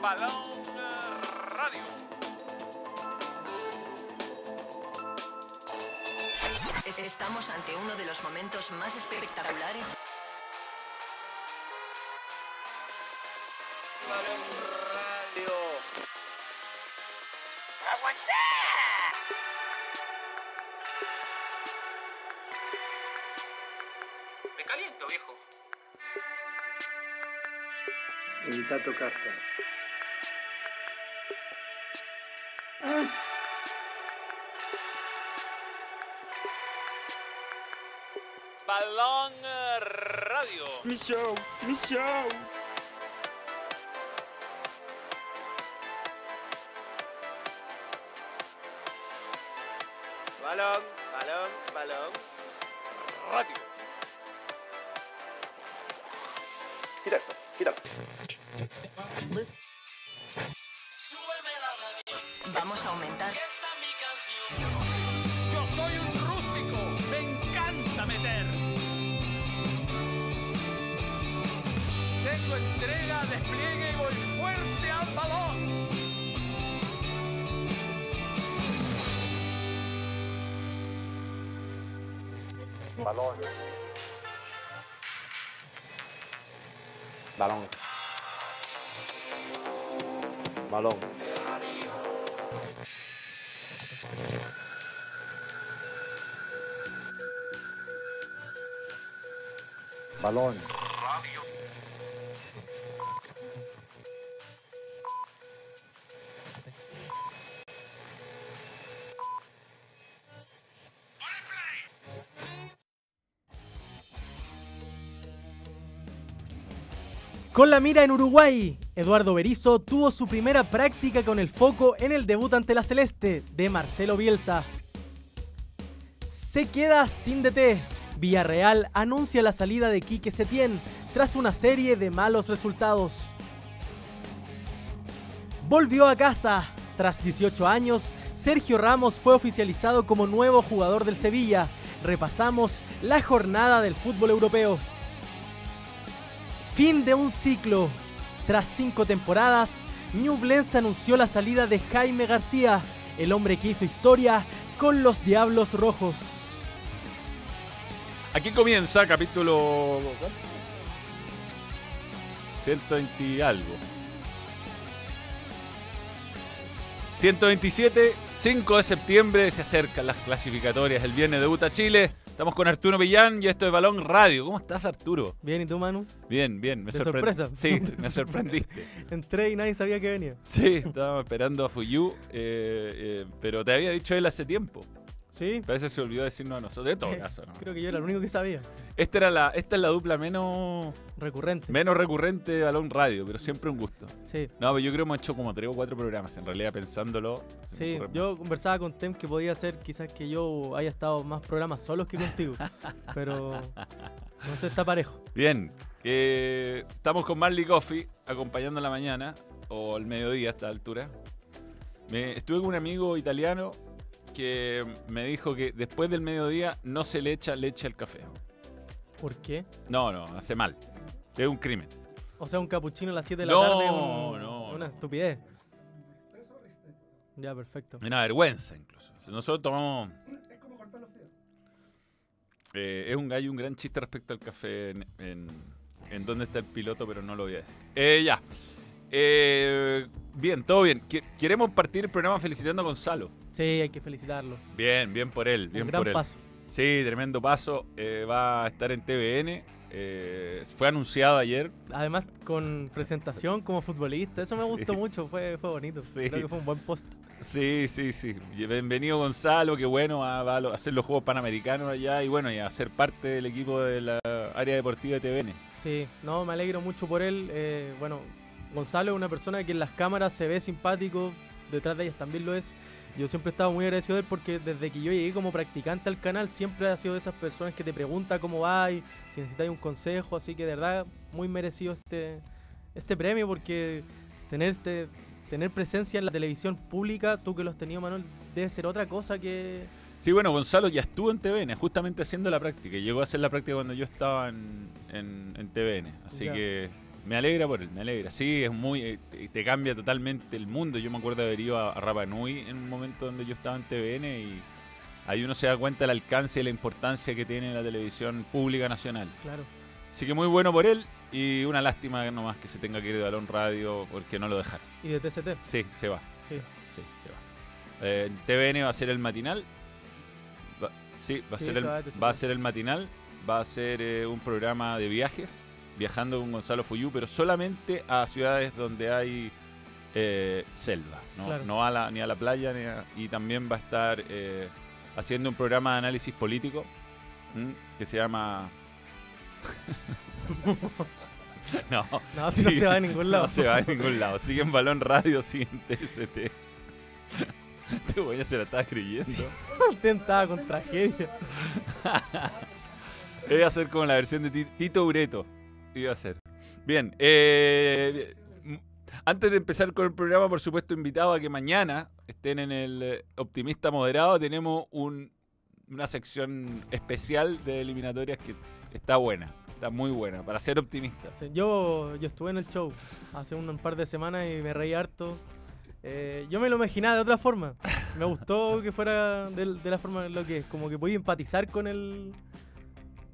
Balón Radio. Estamos ante uno de los momentos más espectaculares. Balón Radio. Me caliento, viejo. Evita tocarte. Balón Radio. Mi show, mi show. Con la mira en Uruguay, Eduardo Berizzo tuvo su primera práctica con el foco en el debut ante la Celeste de Marcelo Bielsa. Se queda sin DT. Villarreal anuncia la salida de Quique Setién tras una serie de malos resultados. Volvió a casa. Tras 18 años, Sergio Ramos fue oficializado como nuevo jugador del Sevilla. Repasamos la jornada del fútbol europeo. Fin de un ciclo. Tras cinco temporadas, Ñublense anunció la salida de Jaime García, el hombre que hizo historia con los Diablos Rojos. Aquí comienza capítulo. ¿cuánto? 120 y algo. 127, 5 de septiembre se acercan las clasificatorias. El viernes debuta Chile. Estamos con Arturo Villán y esto es Balón Radio. ¿Cómo estás, Arturo? Bien, ¿y tú, Manu? Bien, bien. Me ¿De sorpresa? Sí, me sorprendiste. Entré y nadie sabía que venía. Sí, estábamos esperando a Fuyu, eh, eh, pero te había dicho él hace tiempo. ¿Sí? Parece que se olvidó decirnos a nosotros. De todo caso, ¿no? Creo que yo era el único que sabía. Esta, era la, esta es la dupla menos, Recurrente. menos recurrente de Balón Radio, pero siempre un gusto. Sí. No, pero yo creo que hemos hecho como tres o cuatro programas, en realidad pensándolo. Sí, yo conversaba con Tem que podía ser quizás que yo haya estado más programas solos que contigo. pero no sé, está parejo. Bien, eh, estamos con Marley Coffee acompañando en la mañana o al mediodía a esta altura. Me, estuve con un amigo italiano que me dijo que después del mediodía no se le echa leche al café. ¿Por qué? No, no, hace mal. Es un crimen. O sea, un capuchino a las 7 de la No, tarde. un- no, Una estupidez. Ya, perfecto. Una vergüenza incluso. Nosotros tomamos... Eh, es un gallo, un gran chiste respecto al café en, en, en dónde está el piloto, pero no lo voy a decir. Eh, ya. Eh, bien, todo bien. Queremos partir el programa felicitando a Gonzalo. Sí, hay que felicitarlo. Bien, bien por él, bien un gran por él. paso. Sí, tremendo paso. Eh, va a estar en TVN. Eh, fue anunciado ayer. Además, con presentación como futbolista. Eso me Sí. gustó mucho. Fue, fue bonito. Sí. Creo que fue un buen post. Sí, sí, sí. Bienvenido Gonzalo, qué bueno, a hacer los Juegos Panamericanos allá y bueno, y a ser parte del equipo de la área deportiva de TVN. Sí, no, me alegro mucho por él. Eh, bueno, Gonzalo es una persona que en las cámaras se ve simpático, detrás de ellas también lo es. Yo siempre he estado muy agradecido de él porque desde que yo llegué como practicante al canal siempre ha sido de esas personas que te pregunta cómo va y si necesitas un consejo, así que de verdad muy merecido este, este premio porque tener, este, tener presencia en la televisión pública, tú que lo has tenido Manuel, debe ser otra cosa que... Sí, bueno, Gonzalo ya estuvo en TVN, justamente haciendo la práctica. Llegó a hacer la práctica cuando yo estaba en, en, en TVN. Así Ya. que Me alegra por él, me alegra. Sí, es muy. eh, te- cambia totalmente el mundo. Yo me acuerdo de haber ido a, a Rapa Nui en un momento donde yo estaba en TVN y ahí uno se da cuenta del alcance y la importancia que tiene la televisión pública nacional. Claro. Así que muy bueno por él y una lástima nomás que se tenga que ir de Balón Radio porque no lo dejaron. Y de TCT. Sí, se va. Sí. Sí, se va. Eh, TVN va a ser el matinal. Va- sí, va a, Sí, ser se el, va a ser el matinal. Va a ser eh, un programa de viajes, viajando con Gonzalo Fuyú, pero solamente a ciudades donde hay eh, selva. No, Claro. no a la, ni a la playa, ni a- y también va a estar eh, haciendo un programa de análisis político ¿m? que se llama... no, No, si no Sí, se va a ningún lado. no se va a ningún lado. Sigue en Balón Radio, sigue en TST. Este güey ya se la estaba creyendo. Estaba con tragedia. A ser como la versión de Ti- Tito Ureto. Iba a ser. Bien, eh, antes de empezar con el programa, por supuesto, invitado a que mañana estén en el Optimista Moderado. Tenemos un- una sección especial de eliminatorias que está buena. Está muy buena, para ser optimista. Sí, Yo, yo estuve en el show hace un, un par de semanas y me reí harto. Eh, yo me lo imaginaba de otra forma. Me gustó que fuera de, de la forma en lo que es. Como que podía empatizar con el,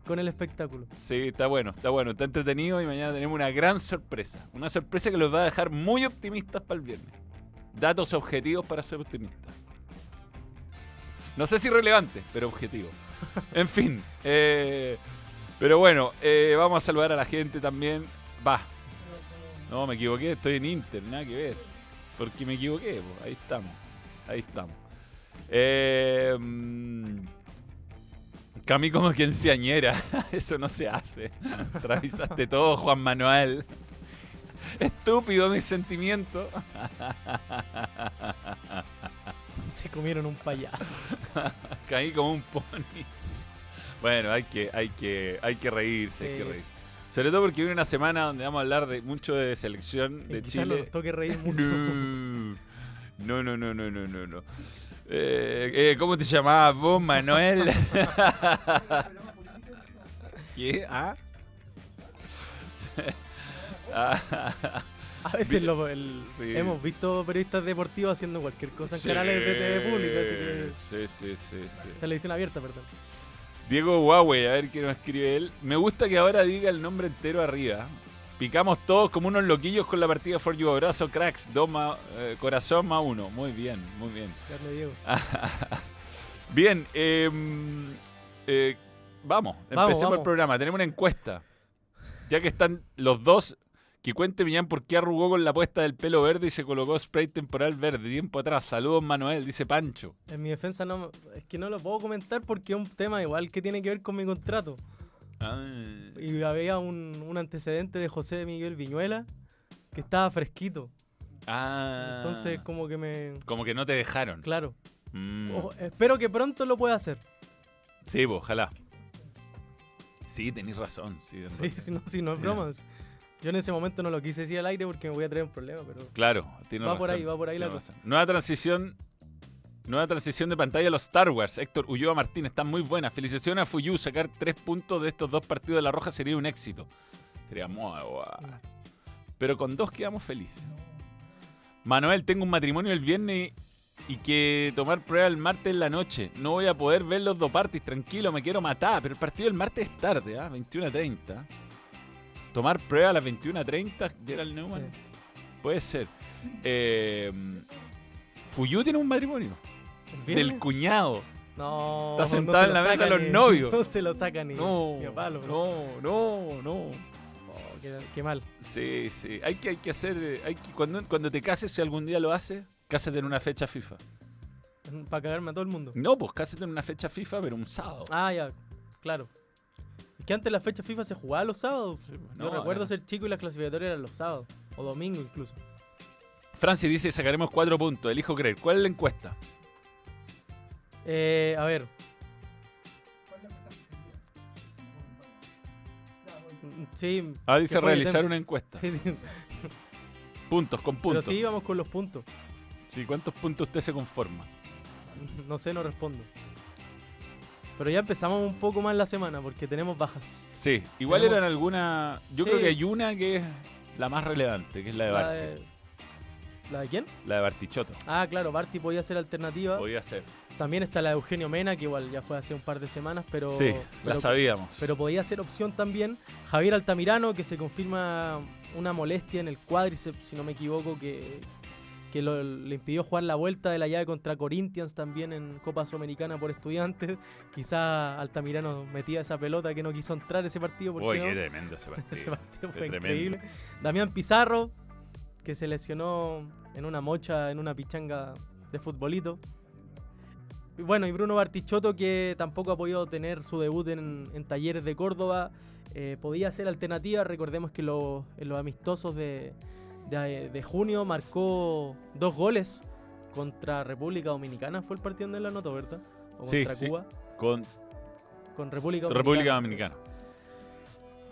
con el espectáculo. Sí, está bueno, está bueno, está entretenido y mañana tenemos una gran sorpresa. Una sorpresa que los va a dejar muy optimistas para el viernes. Datos objetivos para ser optimistas. No sé si relevante, pero objetivo. En fin, eh, pero bueno, eh, vamos a saludar a la gente también. Va. No, me equivoqué, estoy en Inter, nada que ver. Porque me equivoqué, po, ahí estamos. Ahí estamos. Eh, mm, Cami como que enseñera. Eso no se hace. Revisaste todo, Juan Manuel. Estúpido mis sentimientos. Se comieron un payaso. Caí como un pony. Bueno, hay que, hay que, hay que reírse, hay que reírse. Sobre todo porque viene una semana donde vamos a hablar de mucho de selección Y de quizás no Chile. nos toque reír mucho. No, no, no, no, no, no, no. Eh, eh, ¿Cómo te llamabas vos, Manuel? ¿Qué? ¿Ah? Ah, A veces lo- el- Sí. hemos visto periodistas deportivos haciendo cualquier cosa en canales de TV pública. Así que, Sí, sí, sí, sí. televisión abierta, perdón. Diego Huawei, a ver qué nos escribe él. Me gusta que ahora diga el nombre entero arriba. Picamos todos como unos loquillos con la partida For You. Abrazo, cracks. Dos más, eh, corazón más uno. Muy bien, muy bien. Diego. bien, eh, eh, vamos, Vamos, empecemos el programa. Tenemos una encuesta. Ya que están los dos, que cuente Millán por qué arrugó con la puesta del pelo verde y se colocó spray temporal verde tiempo atrás. Saludos, Manuel, dice Pancho. En mi defensa no, es que no lo puedo comentar porque es un tema igual que tiene que ver con mi contrato. Ah, Y había un, un antecedente de José Miguel Viñuela que estaba fresquito. Ah. Entonces como que me... Como que no te dejaron. Claro. Mm. Espero que pronto lo pueda hacer. Sí, pues, ojalá. Sí, tenéis razón. Sí, Sí, razón. si no, si no es Sí. broma. Yo en ese momento no lo quise decir al aire porque me voy a traer un problema, pero... Claro, tiene Va razón. por ahí, va por ahí la tiene cosa. razón. Nueva transición. Nueva transición de pantalla a los Star Wars. Héctor Ulloa Martín, están muy buenas. Felicitaciones a Fuyu. Sacar tres puntos de estos dos partidos de la Roja sería un éxito. Sería muy guay. Pero con dos quedamos felices. Manuel, tengo un matrimonio el viernes y que tomar prueba el martes en la noche. No voy a poder ver los dos parties, tranquilo, me quiero matar. Pero el partido del martes es tarde, ¿ah? 21 a 30. Tomar prueba a las 21 a 30, Gerald Neumann. Sí. Puede ser. Eh, Fuyu tiene un matrimonio. Del cuñado. No, Está sentado se en la mesa saca los novios. No se lo saca ni, No, ni a palo. bro. no, no, no. Oh, qué, qué mal. Sí, sí. Hay que, hay que hacer. eh, Hay que, cuando, cuando te cases, si algún día lo haces, cásate en una fecha FIFA. Para cagarme a todo el mundo. No, pues cásate en una fecha FIFA, pero un sábado. Ah, ya, claro. Es que antes la fecha FIFA se jugaba los sábados. Sí, pues, Yo no, recuerdo era- ser chico y las clasificatorias eran los sábados. O domingo incluso. Francis dice: sacaremos cuatro puntos. Elijo creer. ¿Cuál es la encuesta? Eh, a ver. Sí. Ah, dice realizar una encuesta. sí, Puntos, con Pero puntos. sí vamos con los puntos. Sí, ¿Cuántos puntos usted se conforma? No sé, no respondo. Pero ya empezamos un poco más la semana porque tenemos bajas. Sí, igual Tenemos- eran algunas. Yo Sí. creo que hay una que es la más relevante, que es la de La Barty. de, ¿La de quién? La de Bartichotto. Ah, claro, Barty podía ser alternativa. Podía ser. También está la de Eugenio Mena, que igual ya fue hace un par de semanas, pero, sí, la sabíamos. pero podía ser opción también. Javier Altamirano, que se confirma una molestia en el cuádriceps, si no me equivoco, que, que lo- le impidió jugar la vuelta de la llave contra Corinthians también en Copa Sudamericana por estudiantes. Quizá Altamirano metía esa pelota que no quiso entrar ese partido. Uy, no. qué tremendo ese partido. Ese partido fue increíble. Damián Pizarro, que se lesionó en una mocha, en una pichanga de futbolito. Bueno, y Bruno Bartichotto, que tampoco ha podido tener su debut en, en Talleres de Córdoba. eh, podía ser alternativa. Recordemos que lo- en los amistosos de, de- de junio marcó dos goles contra República Dominicana. Fue el partido donde la anotó, ¿verdad? O contra sí. Cuba. Con Con República Dominicana. República sí.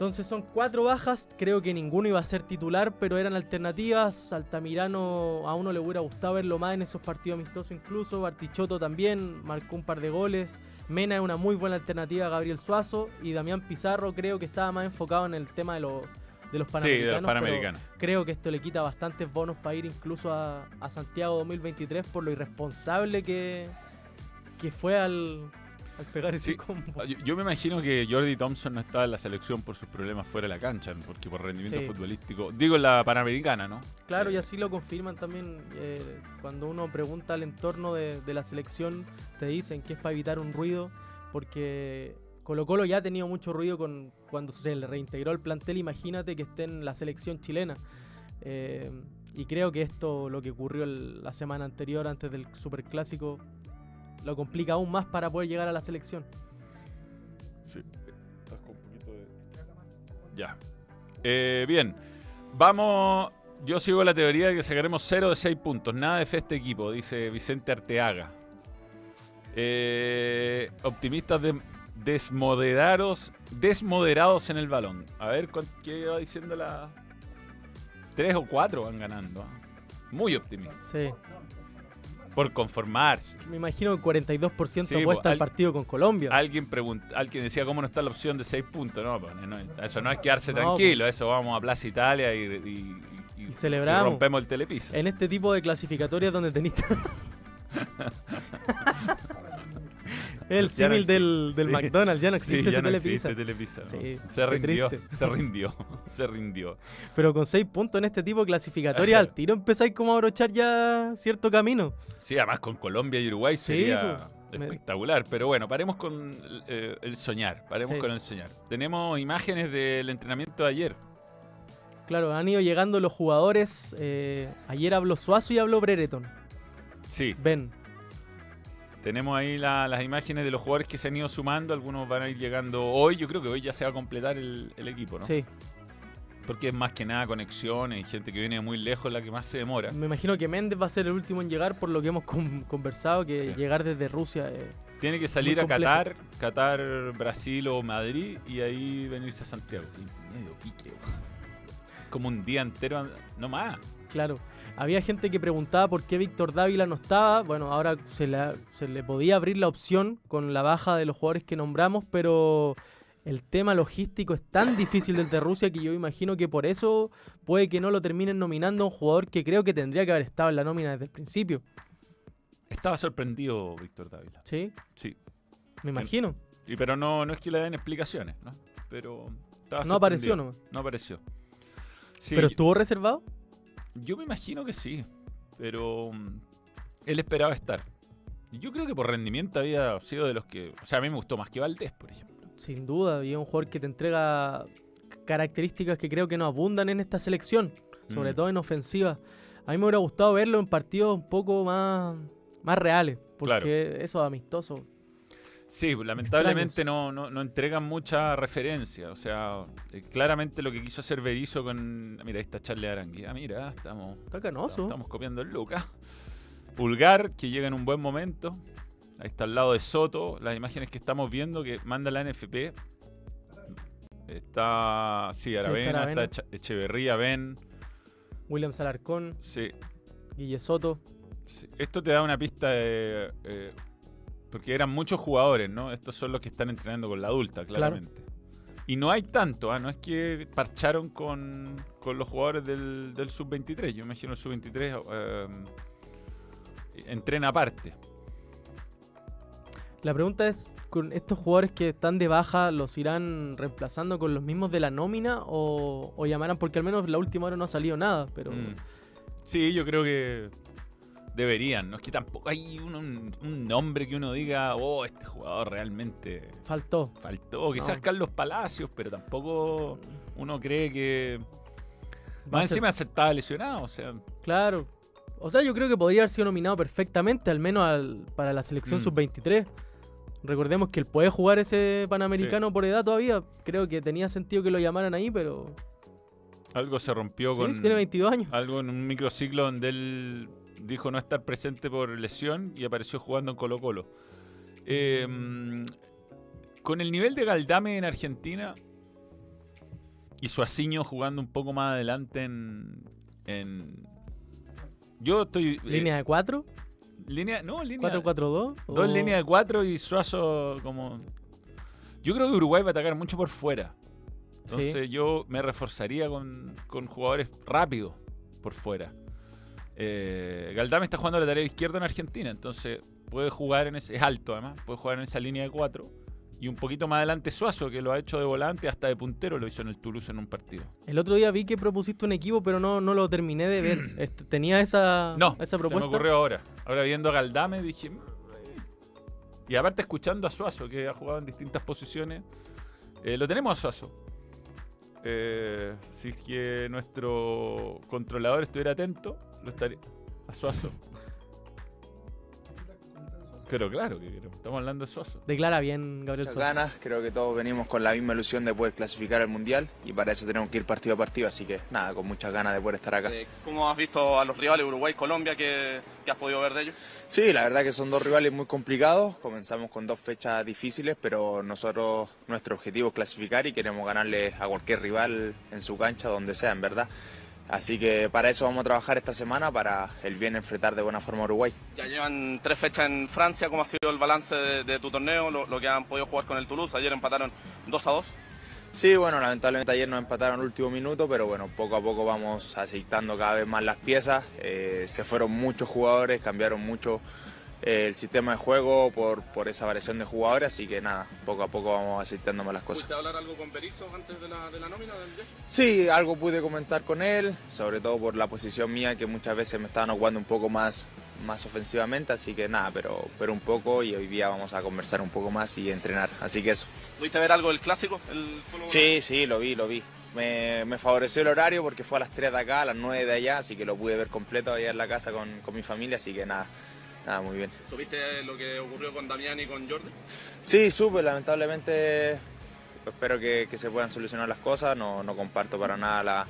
Entonces son cuatro bajas, creo que ninguno iba a ser titular, pero eran alternativas. Altamirano a uno le hubiera gustado verlo más en esos partidos amistosos incluso. Bartichotto también marcó un par de goles. Mena es una muy buena alternativa a Gabriel Suazo. Y Damián Pizarro creo que estaba más enfocado en el tema de, los de los Sí, panamericanos. de los pero Panamericanos. Creo que esto le quita bastantes bonos para ir incluso a, a Santiago 2023 por lo irresponsable que, que fue al, al pegar ese Sí. combo. Yo, yo me imagino que Jordi Thompson no estaba en la selección por sus problemas fuera de la cancha, porque por rendimiento Sí. futbolístico. Digo en la Panamericana, ¿no? Claro, y Eh, así lo confirman también eh, cuando uno pregunta al entorno de, de la selección, te dicen que es para evitar un ruido, porque Colo Colo ya ha tenido mucho ruido con cuando se le reintegró el plantel, imagínate que esté en la selección chilena. Eh, y creo que esto, lo que ocurrió el- la semana anterior, antes del Superclásico, lo complica aún más para poder llegar a la selección. Estás con un poquito de- Ya. Eh, bien. Vamos. Yo sigo la teoría de que sacaremos 0 de 6 puntos. Nada de fe este equipo, dice Vicente Arteaga. Eh, optimistas de- desmoderados, desmoderados en el balón. A ver qué va diciendo la. 3 o 4 van ganando. Muy optimistas. Sí, Por conformarse. me imagino que el 42% Sí, apuesta po, al partido con Colombia. Alguien pregunta, alguien decía cómo no está la opción de 6 puntos. No, pues, no, eso no es quedarse No, tranquilo, eso vamos a Plaza Italia y, y- y- Y celebramos. rompemos el telepiso. En este tipo de clasificatorias donde tenéis el Ya símil del, existe. del Sí. McDonald's, ya no Sí, existe ya ese no Telepizza. existe Telepizza, ¿no? Sí, se rindió, se rindió, se rindió. Pero con 6 puntos en este tipo de clasificatorias, al tiro empezáis como a abrochar ya cierto camino. Sí, además con Colombia y Uruguay Sí, sería pues, espectacular. Pero bueno, paremos con eh, el soñar, paremos Sí. con el soñar. Tenemos imágenes del entrenamiento de ayer. Claro, han ido llegando los jugadores. eh, ayer habló Suazo y habló Brereton. Sí, Ven, tenemos ahí la- las imágenes de los jugadores que se han ido sumando. Algunos van a ir llegando hoy. Yo creo que hoy ya se va a completar el, el equipo, ¿no? sí. Porque es más que nada conexiones y gente que viene de muy lejos la que más se demora. Me imagino que Méndez va a ser el último en llegar por lo que hemos con- conversado, que Sí. llegar desde Rusia. eh, Tiene que salir a. Qatar, Qatar, Brasil o Madrid y ahí venirse a Santiago. Medio pique. Como un día entero, no más. Claro. Había gente que preguntaba por qué Víctor Dávila no estaba. Bueno, ahora se le, se le podía abrir la opción con la baja de los jugadores que nombramos, pero el tema logístico es tan difícil del de Rusia que yo imagino que por eso puede que no lo terminen nominando a un jugador que creo que tendría que haber estado en la nómina desde el principio. Estaba sorprendido Víctor Dávila. ¿Sí? Sí. Me imagino. Y pero no, no es que le den explicaciones, ¿no? Pero estaba No apareció nomás. No apareció. Sí, ¿Pero estuvo reservado? Yo me imagino que sí, pero mm, él esperaba estar. Yo creo que por rendimiento había sido de los que... O sea, a mí me gustó más que Valdés, por ejemplo. Sin duda, y es un jugador que te entrega características que creo que no abundan en esta selección, sobre Mm. todo en ofensiva. A mí me hubiera gustado verlo en partidos un poco más, más reales, porque eso es amistoso. Sí, lamentablemente no, no, no entregan mucha referencia. O sea, eh, claramente lo que quiso hacer Berizzo con... Mira, ahí está Charlie Arangui. Ah, mira, estamos, Está canoso. estamos copiando el Lucas. Pulgar, que llega en un buen momento. Ahí está al lado de Soto. Las imágenes que estamos viendo que manda la NFP. Está... Sí, Aravena, está Echeverría, Ben. William Salarcón, Sí, Guille Soto. Sí, Esto te da una pista de. eh, porque eran muchos jugadores, ¿no? Estos son los que están entrenando con la adulta, claramente. Y no hay tanto, ¿ah? no es que parcharon con, con los jugadores del, del sub-23. Yo imagino el sub-23 eh, entrena aparte. La pregunta es, ¿con estos jugadores que están de baja los irán reemplazando con los mismos de la nómina o, o llamarán? Porque al menos la última hora no ha salido nada, pero... Mm. Sí, yo creo que deberían. No es que tampoco hay un, un- un nombre que uno diga, oh, este jugador realmente Faltó. faltó. Quizás No. Carlos Palacios, pero tampoco uno cree que. Más ser- encima estaba lesionado, o sea. Claro. O sea, yo creo que podría haber sido nominado perfectamente, al menos al- para la selección Mm. sub-23. Recordemos que él puede jugar ese Panamericano por edad todavía. Creo que tenía sentido que lo llamaran ahí, pero... Algo se rompió Sí, con. tiene 22 años. Algo en un microciclo donde él dijo no estar presente por lesión y apareció jugando en Colo Colo. Eh, con el nivel de Galdame en Argentina y Suaciño jugando un poco más adelante en. en- yo estoy. eh, Línea de 4, línea. No, línea. 4-4-2. Dos o- líneas de cuatro y Suazo como... Yo creo que Uruguay va a atacar mucho por fuera. Entonces yo me reforzaría con, con jugadores rápidos por fuera. Eh, Galdame está jugando a la tarea izquierda en Argentina, entonces puede jugar en ese... Es alto además, puede jugar en esa línea de cuatro. Y un poquito más adelante Suazo, que lo ha hecho de volante hasta de puntero, lo hizo en el Toulouse en un partido. El otro día vi que propusiste un equipo, pero no, no lo terminé de ver. Este, ¿Tenía esa, No, esa se me propuesta? ocurrió ahora. Ahora viendo a Galdame dije... "Mm, eh". Y aparte escuchando a Suazo, que ha jugado en distintas posiciones. eh, lo tenemos a Suazo. Eh, si es que nuestro controlador estuviera atento, lo estaría... A Suazo. Pero claro que queremos. Estamos hablando de Suazo. Declara bien, Gabriel Muchas Suárez. ganas, creo que todos venimos con la misma ilusión de poder clasificar al Mundial y para eso tenemos que ir partido a partido, así que nada, con muchas ganas de poder estar acá. Eh, ¿Cómo has visto a los rivales Uruguay, Colombia? ¿Qué, qué has podido ver de ellos? Sí, la verdad que son dos rivales muy complicados, comenzamos con dos fechas difíciles, pero nosotros, nuestro objetivo es clasificar y queremos ganarle a cualquier rival en su cancha, donde sea, en verdad. Así que para eso vamos a trabajar esta semana, para el bien enfrentar de buena forma a Uruguay. Ya llevan tres fechas en Francia. ¿Cómo ha sido el balance de, de tu torneo? Lo, lo que han podido jugar con el Toulouse. Ayer empataron 2 a 2. Sí, bueno, lamentablemente ayer nos empataron el último minuto, pero bueno, poco a poco vamos aceitando cada vez más las piezas. Eh, se fueron muchos jugadores, cambiaron mucho el sistema de juego por, por esa variación de jugadores, así que nada, poco a poco vamos aceitando más las cosas. ¿Pudiste hablar algo con Berizzo antes de la, de la nómina del viaje? Sí, algo pude comentar con él, sobre todo por la posición mía que muchas veces me estaban jugando un poco más, más ofensivamente, así que nada, pero, pero un poco y hoy día vamos a conversar un poco más y entrenar, así que eso. ¿Pudiste ver algo del clásico? El Sí, sí, lo vi, lo vi. Me, me favoreció el horario porque fue a las 3 de acá, a las 9 de allá, así que lo pude ver completo allá en la casa con, con mi familia, así que nada, nada, muy bien. ¿Supiste lo que ocurrió con Damián y con Jordi? Sí, supe, lamentablemente espero que, que se puedan solucionar las cosas, no, no comparto para nada la,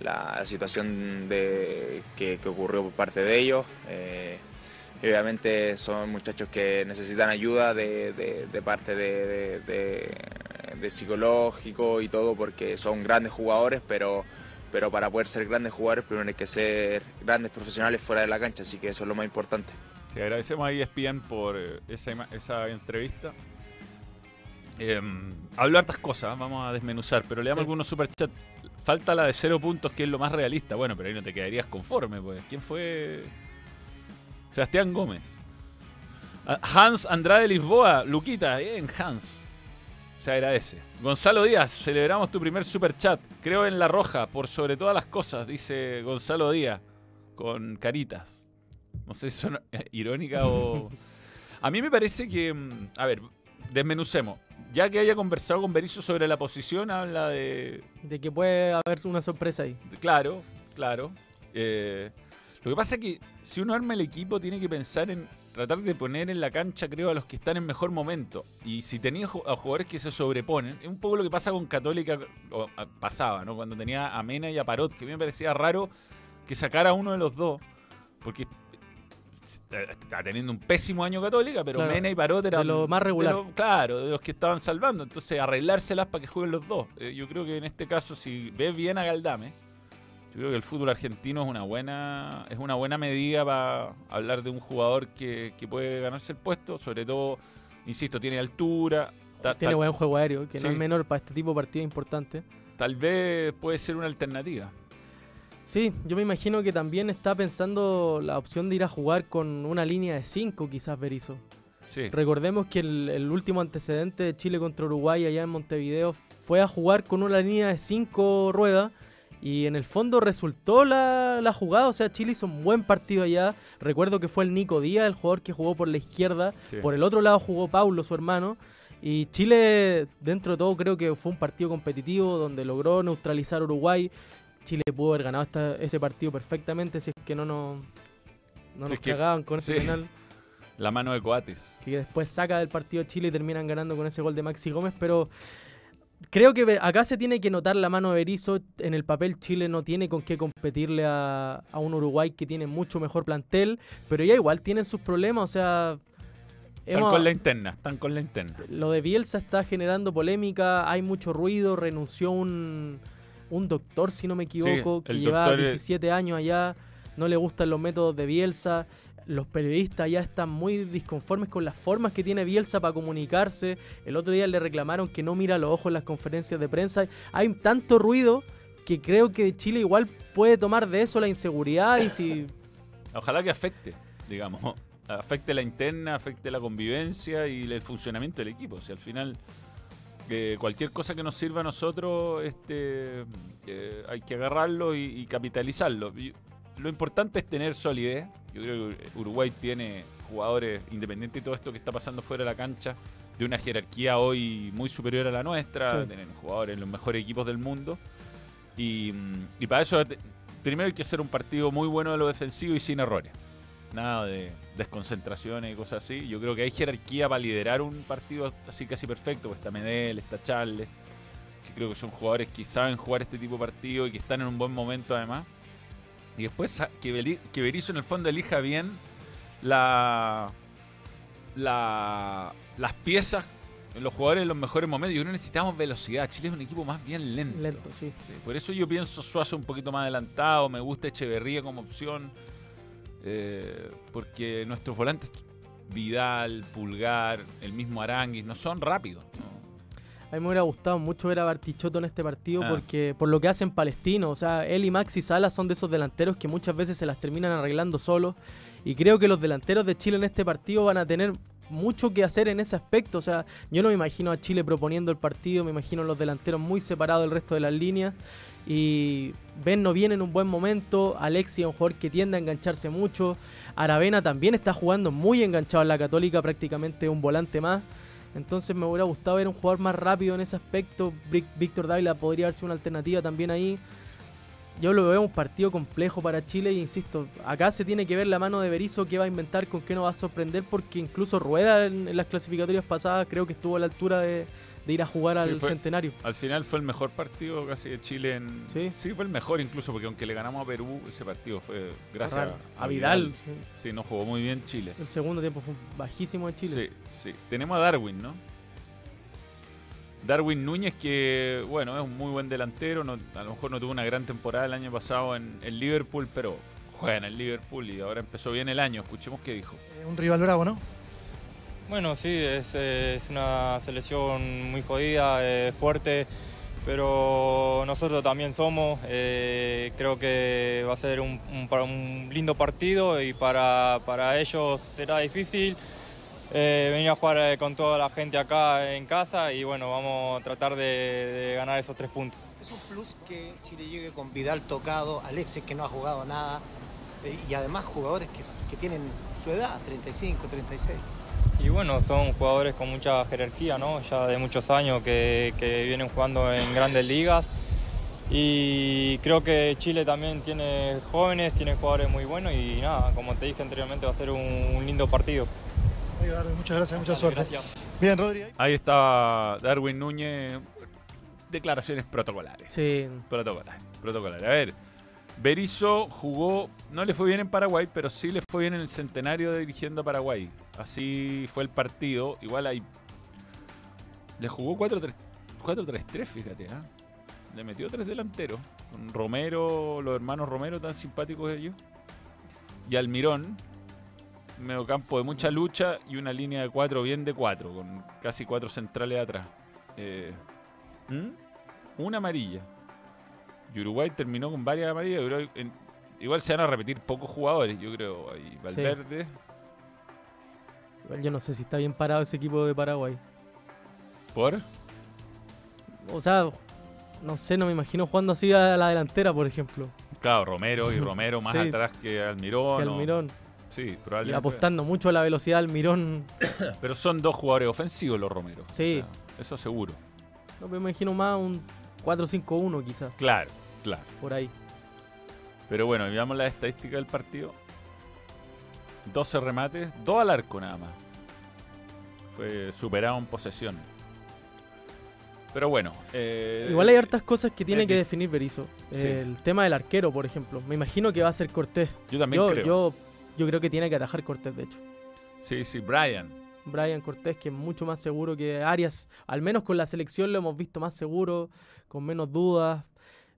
la situación de, que, que ocurrió por parte de ellos. Eh, obviamente son muchachos que necesitan ayuda de, de- de parte de psicológico y todo porque son grandes jugadores, pero, pero para poder ser grandes jugadores primero hay que ser grandes profesionales fuera de la cancha, así que eso es lo más importante. Te agradecemos a ESPN por eh, esa, esa entrevista. Eh, habló hartas cosas, ¿eh? vamos a desmenuzar, pero le damos Sí. algunos superchats. Falta la de cero puntos, que es lo más realista. Bueno, pero ahí no te quedarías conforme, pues. ¿Quién fue? Sebastián Gómez. Ah, Hans Andrade Lisboa, Luquita, bien, Hans. Se agradece. Gonzalo Díaz, celebramos tu primer superchat. Creo en la roja, por sobre todas las cosas, dice Gonzalo Díaz, con caritas. No sé si son eh, irónica o. A mí me parece que. mm, A ver, desmenucemos. Ya que haya conversado con Berizzo sobre la posición, habla de. De que puede haber una sorpresa ahí. Claro, claro. Eh, lo que pasa es que si uno arma el equipo, tiene que pensar en tratar de poner en la cancha, creo, a los que están en mejor momento. Y si tenía ju- a jugadores que se sobreponen, es un poco lo que pasa con Católica, o pasaba, ¿no? Cuando tenía a Mena y a Parot, que a mí me parecía raro que sacara a uno de los dos, porque está teniendo un pésimo año Católica, pero Claro, Mena y Parot eran de lo más regular. de lo- claro, de los que estaban salvando. Entonces, arreglárselas para que jueguen los dos. Eh, yo creo que en este caso, si ves bien a Galdame, yo creo que el fútbol argentino es una buena, es una buena medida para hablar de un jugador que, que puede ganarse el puesto. Sobre todo, insisto, tiene altura, Ta- Tiene buen juego aéreo, que Sí. no es menor para este tipo de partidos importantes. tal vez puede ser una alternativa. Sí, yo me imagino que también está pensando la opción de ir a jugar con una línea de 5, quizás Berizzo. Sí. Recordemos que el, el último antecedente de Chile contra Uruguay allá en Montevideo fue a jugar con una línea de 5 ruedas y en el fondo resultó la, la jugada. O sea, Chile hizo un buen partido allá. Recuerdo que fue el Nico Díaz, el jugador que jugó por la izquierda. Sí. Por el otro lado jugó Paulo, su hermano. Y Chile, dentro de todo, creo que fue un partido competitivo donde logró neutralizar a Uruguay. Chile pudo haber ganado ese partido perfectamente si es que no nos, no Si nos cagaban con ese penal La mano de Coates. que después saca del partido Chile y terminan ganando con ese gol de Maxi Gómez, pero creo que acá se tiene que notar la mano de Berizzo. En el papel Chile no tiene con qué competirle a, a un Uruguay que tiene mucho mejor plantel, pero ya igual tienen sus problemas, o sea... Están hemos- con la interna, están con la interna. lo de Bielsa está generando polémica, hay mucho ruido, renunció un, un doctor, si no me equivoco, que eh, 17 años allá, no le gustan los métodos de Bielsa. Los periodistas ya están muy disconformes con las formas que tiene Bielsa para comunicarse. El otro día le reclamaron que no mira los ojos en las conferencias de prensa. Hay tanto ruido que creo que Chile igual puede tomar de eso la inseguridad y si Ojalá que afecte, digamos. Afecte la interna, afecte la convivencia y el funcionamiento del equipo. Si al final eh, cualquier cosa que nos sirva a nosotros, este, eh, hay que agarrarlo y, y capitalizarlo. Y lo importante es tener solidez. Yo creo que Uruguay tiene jugadores, independiente de todo esto que está pasando fuera de la cancha, de una jerarquía hoy muy superior a la nuestra. Sí. Tienen jugadores en los mejores equipos del mundo. Y, mm, y para eso, primero hay que hacer un partido muy bueno de lo defensivo y sin errores. Nada de desconcentraciones y cosas así. Yo creo que hay jerarquía para liderar un partido así casi perfecto. Pues está Medel, está Charles, que creo que son jugadores que saben jugar este tipo de partido y que están en un buen momento además. Y después que, Berizzo en el fondo elija bien la, la, las piezas, los jugadores en los mejores momentos. Yo creo que necesitamos velocidad. Chile es un equipo más bien lento. lento, sí. Sí, por eso yo pienso Suazo un poquito más adelantado, me gusta Echeverría como opción, eh, porque nuestros volantes, Vidal, Pulgar, el mismo Aranguis, no son rápidos. ¿no? A mí me hubiera gustado mucho ver a Bartichotto en este partido Ah. porque por lo que hacen Palestino, o sea, él y Maxi Salas son de esos delanteros que muchas veces se las terminan arreglando solos y creo que los delanteros de Chile en este partido van a tener mucho que hacer en ese aspecto, o sea, yo no me imagino a Chile proponiendo el partido, me imagino los delanteros muy separados del resto de las líneas y Ben no viene en un buen momento, Alexi es un jugador que tiende a engancharse mucho, Aravena también está jugando muy enganchado en la Católica, prácticamente un volante más. Entonces me hubiera gustado ver un jugador más rápido en ese aspecto. Víctor Dávila podría haber sido una alternativa también ahí. Yo lo veo un partido complejo para Chile e insisto, acá se tiene que ver la mano de Berizzo qué va a inventar, con qué nos va a sorprender, porque incluso Rueda en, en las clasificatorias pasadas creo que estuvo a la altura de, de ir a jugar Sí, al fue- centenario. Al final fue el mejor partido casi de Chile en... Sí. fue el mejor incluso, porque aunque le ganamos a Perú, ese partido fue gracias a, a Vidal. sí. Sí, no jugó muy bien Chile. El segundo tiempo fue bajísimo de Chile. Sí, sí. Tenemos a Darwin, ¿no? Darwin Núñez, que bueno, es un muy buen delantero. no- a lo mejor no tuvo una gran temporada el año pasado en, en Liverpool, pero juega en el Liverpool y ahora empezó bien el año. Escuchemos qué dijo. Eh, un rival bravo, ¿no? Bueno, sí, es, es una selección muy jodida, eh, fuerte, pero nosotros también somos. eh, creo que va a ser un, un lindo partido y para, para ellos será difícil eh, venir a jugar eh, con toda la gente acá en casa y bueno, vamos a tratar de, de ganar esos tres puntos. Es un plus que Chile llegue con Vidal tocado, Alexis que no ha jugado nada y además jugadores que, que tienen su edad, 35, 36. Y bueno, son jugadores con mucha jerarquía, ¿no? Ya de muchos años que, que vienen jugando en grandes ligas. Y creo que Chile también tiene jóvenes, tiene jugadores muy buenos y nada, como te dije anteriormente, va a ser un, un lindo partido. Muchas gracias, mucha suerte. gracias. Bien, Rodri. Ahí estaba Darwin Núñez. Declaraciones protocolares. Sí. Protocolares. Protocolares. A ver, Berizzo jugó, no le fue bien en Paraguay, pero sí le fue bien en el centenario dirigiendo a Paraguay. Así fue el partido. Igual hay. Le jugó 4-3 4-3-3, fíjate, ¿ah? Le metió tres delanteros. Romero, los hermanos Romero, tan simpáticos ellos. Y Almirón. mediocampo de mucha lucha y una línea de cuatro bien de cuatro, con casi cuatro centrales atrás. Eh, ¿hmm? Una amarilla. Y Uruguay terminó con varias amarillas. Uruguay- en- igual se van a repetir pocos jugadores, yo creo. Ahí Valverde. Igual yo no sé si está bien parado ese equipo de Paraguay. ¿Por? O sea, no sé, no me imagino jugando así a la delantera, por ejemplo. Claro, Romero y Romero más Sí. atrás que Almirón. Que o- Almirón. Sí, Y probablemente. apostando mucho a la velocidad del Mirón. Pero son dos jugadores ofensivos los Romero. Sí. O sea, eso seguro. No me imagino más un 4-5-1 quizás, Claro, claro. por ahí. Pero bueno, veamos la estadística del partido. 12 remates, 2 al arco nada más. Fue superado en posesión. Pero bueno. eh, Igual hay hartas cosas que tiene que definir Berizzo. Sí. El tema del arquero, por ejemplo. Me imagino que va a ser Cortés. Yo también yo, creo. Yo, yo creo que tiene que atajar Cortés, de hecho. Sí, sí, Brian. Brian Cortés, que es mucho más seguro que Arias. Al menos con la selección lo hemos visto más seguro, con menos dudas.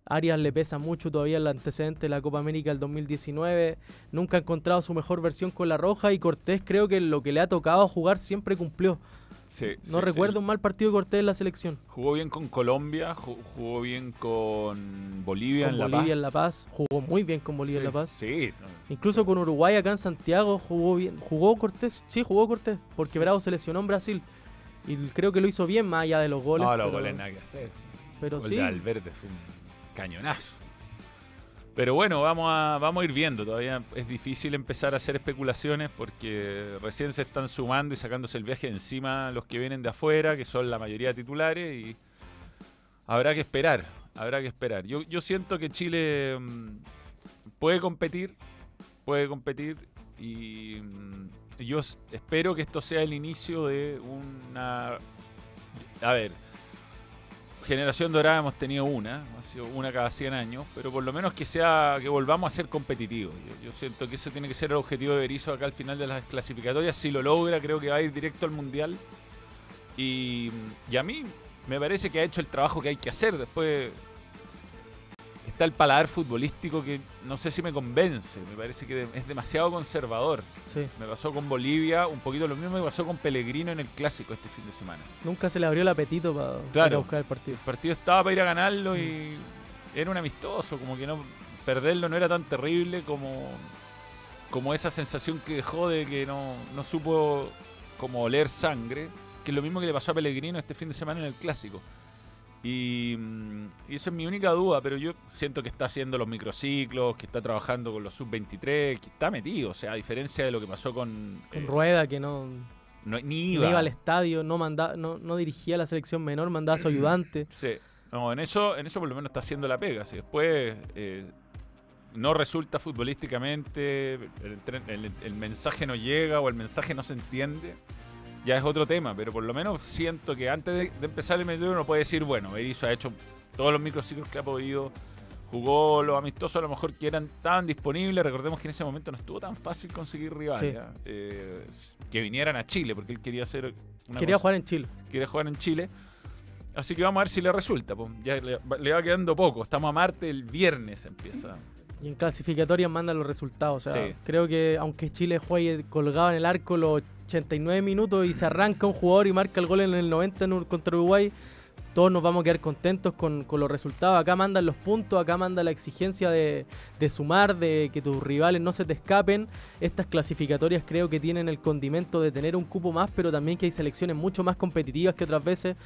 Arias le pesa mucho todavía el antecedente de la Copa América del 2019. Nunca ha encontrado su mejor versión con la Roja y Cortés creo que lo que le ha tocado jugar siempre cumplió. Sí, No sí, recuerdo un mal partido de Cortés en la selección. Jugó bien con Colombia, ju- jugó bien con Bolivia Con en La Bolivia Paz. en La Paz. Jugó muy bien con Bolivia en La Paz. Sí, Incluso con Uruguay acá en Santiago jugó bien. ¿Jugó Cortés? Sí, jugó Cortés. Porque. Bravo se lesionó en Brasil. Y creo que lo hizo bien más allá de los goles. no, los pero- goles nada que hacer. Pero El gol sí. de fue un cañonazo. Pero bueno, vamos a, vamos ir viendo. Todavía es difícil empezar a hacer especulaciones porque recién se están sumando y sacándose el viaje de encima los que vienen de afuera, que son la mayoría titulares, y habrá que esperar. Habrá que esperar. Yo, yo siento que Chile mm, puede competir, puede competir, y mm, yo espero que esto sea el inicio de una. A ver, generación dorada hemos tenido una, una cada 100 años, pero por lo menos que sea que volvamos a ser competitivos. Yo, yo siento que ese tiene que ser el objetivo de Berizzo acá al final de las clasificatorias. Si lo logra, creo que va a ir directo al Mundial. Y, y a mí me parece que ha hecho el trabajo que hay que hacer. Después está el paladar futbolístico que no sé si me convence. Me parece que es demasiado conservador. Sí. Me pasó con Bolivia, un poquito lo mismo me pasó con Pellegrino en el clásico este fin de semana. Nunca se le abrió el apetito para Claro. buscar el partido. El partido estaba para ir a ganarlo y era un amistoso, como que no perderlo no era tan terrible como, como esa sensación que dejó de que no, no supo como oler sangre, que es lo mismo que le pasó a Pellegrino este fin de semana en el clásico. Y, mm, y eso es mi única duda, pero yo siento que está haciendo los microciclos, que está trabajando con los sub-23, que está metido, o sea, a diferencia de lo que pasó con... Con eh, Rueda que no, no, ni iba. iba al estadio, no, manda, no, no dirigía la selección menor, mandaba a su ayudante. Sí, no, en eso, en eso por lo menos está haciendo la pega. Si después eh, no resulta futbolísticamente, el, tren- el- el mensaje no llega o el mensaje no se entiende, ya es otro tema. Pero por lo menos siento que antes de, de empezar el medio uno puede decir, bueno, Berizzo ha hecho todos los microciclos que ha podido, jugó los amistosos a lo mejor que eran tan disponibles. Recordemos que en ese momento no estuvo tan fácil conseguir rivales. Eh, que vinieran a Chile, porque él quería hacer una Quería cosa- jugar en Chile. quiere jugar en Chile. Así que vamos a ver si le resulta. Ya le, va- le va quedando poco. Estamos a Marte, el viernes empieza. Y en clasificatorias mandan los resultados. O sea, Sí. creo que aunque Chile juegue colgado en el arco los 89 minutos y se arranca un jugador y marca el gol en el 90 en Ur- contra Uruguay, todos nos vamos a quedar contentos con, con los resultados. Acá mandan los puntos, acá manda la exigencia de, de sumar, de que tus rivales no se te escapen. Estas clasificatorias creo que tienen el condimento de tener un cupo más, pero también que hay selecciones mucho más competitivas que otras veces.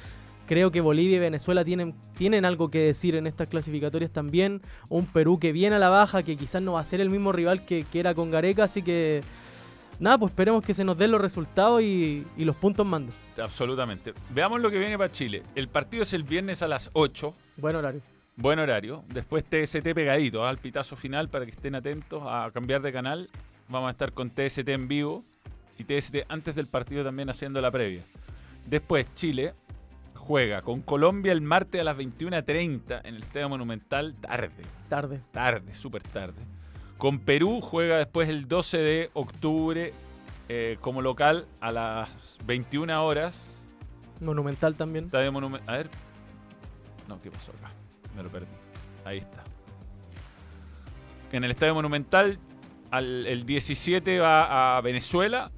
Creo que Bolivia y Venezuela tienen, tienen algo que decir en estas clasificatorias también. Un Perú que viene a la baja, que quizás no va a ser el mismo rival que, que era con Gareca, así que nada, pues esperemos que se nos den los resultados y, y los puntos mandan. Absolutamente. Veamos lo que viene para Chile. El partido es el viernes a las 8. Buen horario. Buen horario. Después TST pegadito ¿ah? al pitazo final para que estén atentos a cambiar de canal. Vamos a estar con TST en vivo y TST antes del partido también haciendo la previa. Después Chile juega con Colombia el martes a las 21.30 en el Estadio Monumental. Tarde. Tarde. Tarde, súper tarde. Con Perú juega después el 12 de octubre eh, como local a las 21 horas. Monumental también. Estadio Monumental. A ver. No, ¿qué pasó acá? Me lo perdí. Ahí está. En el Estadio Monumental, al- el 17 va a Venezuela.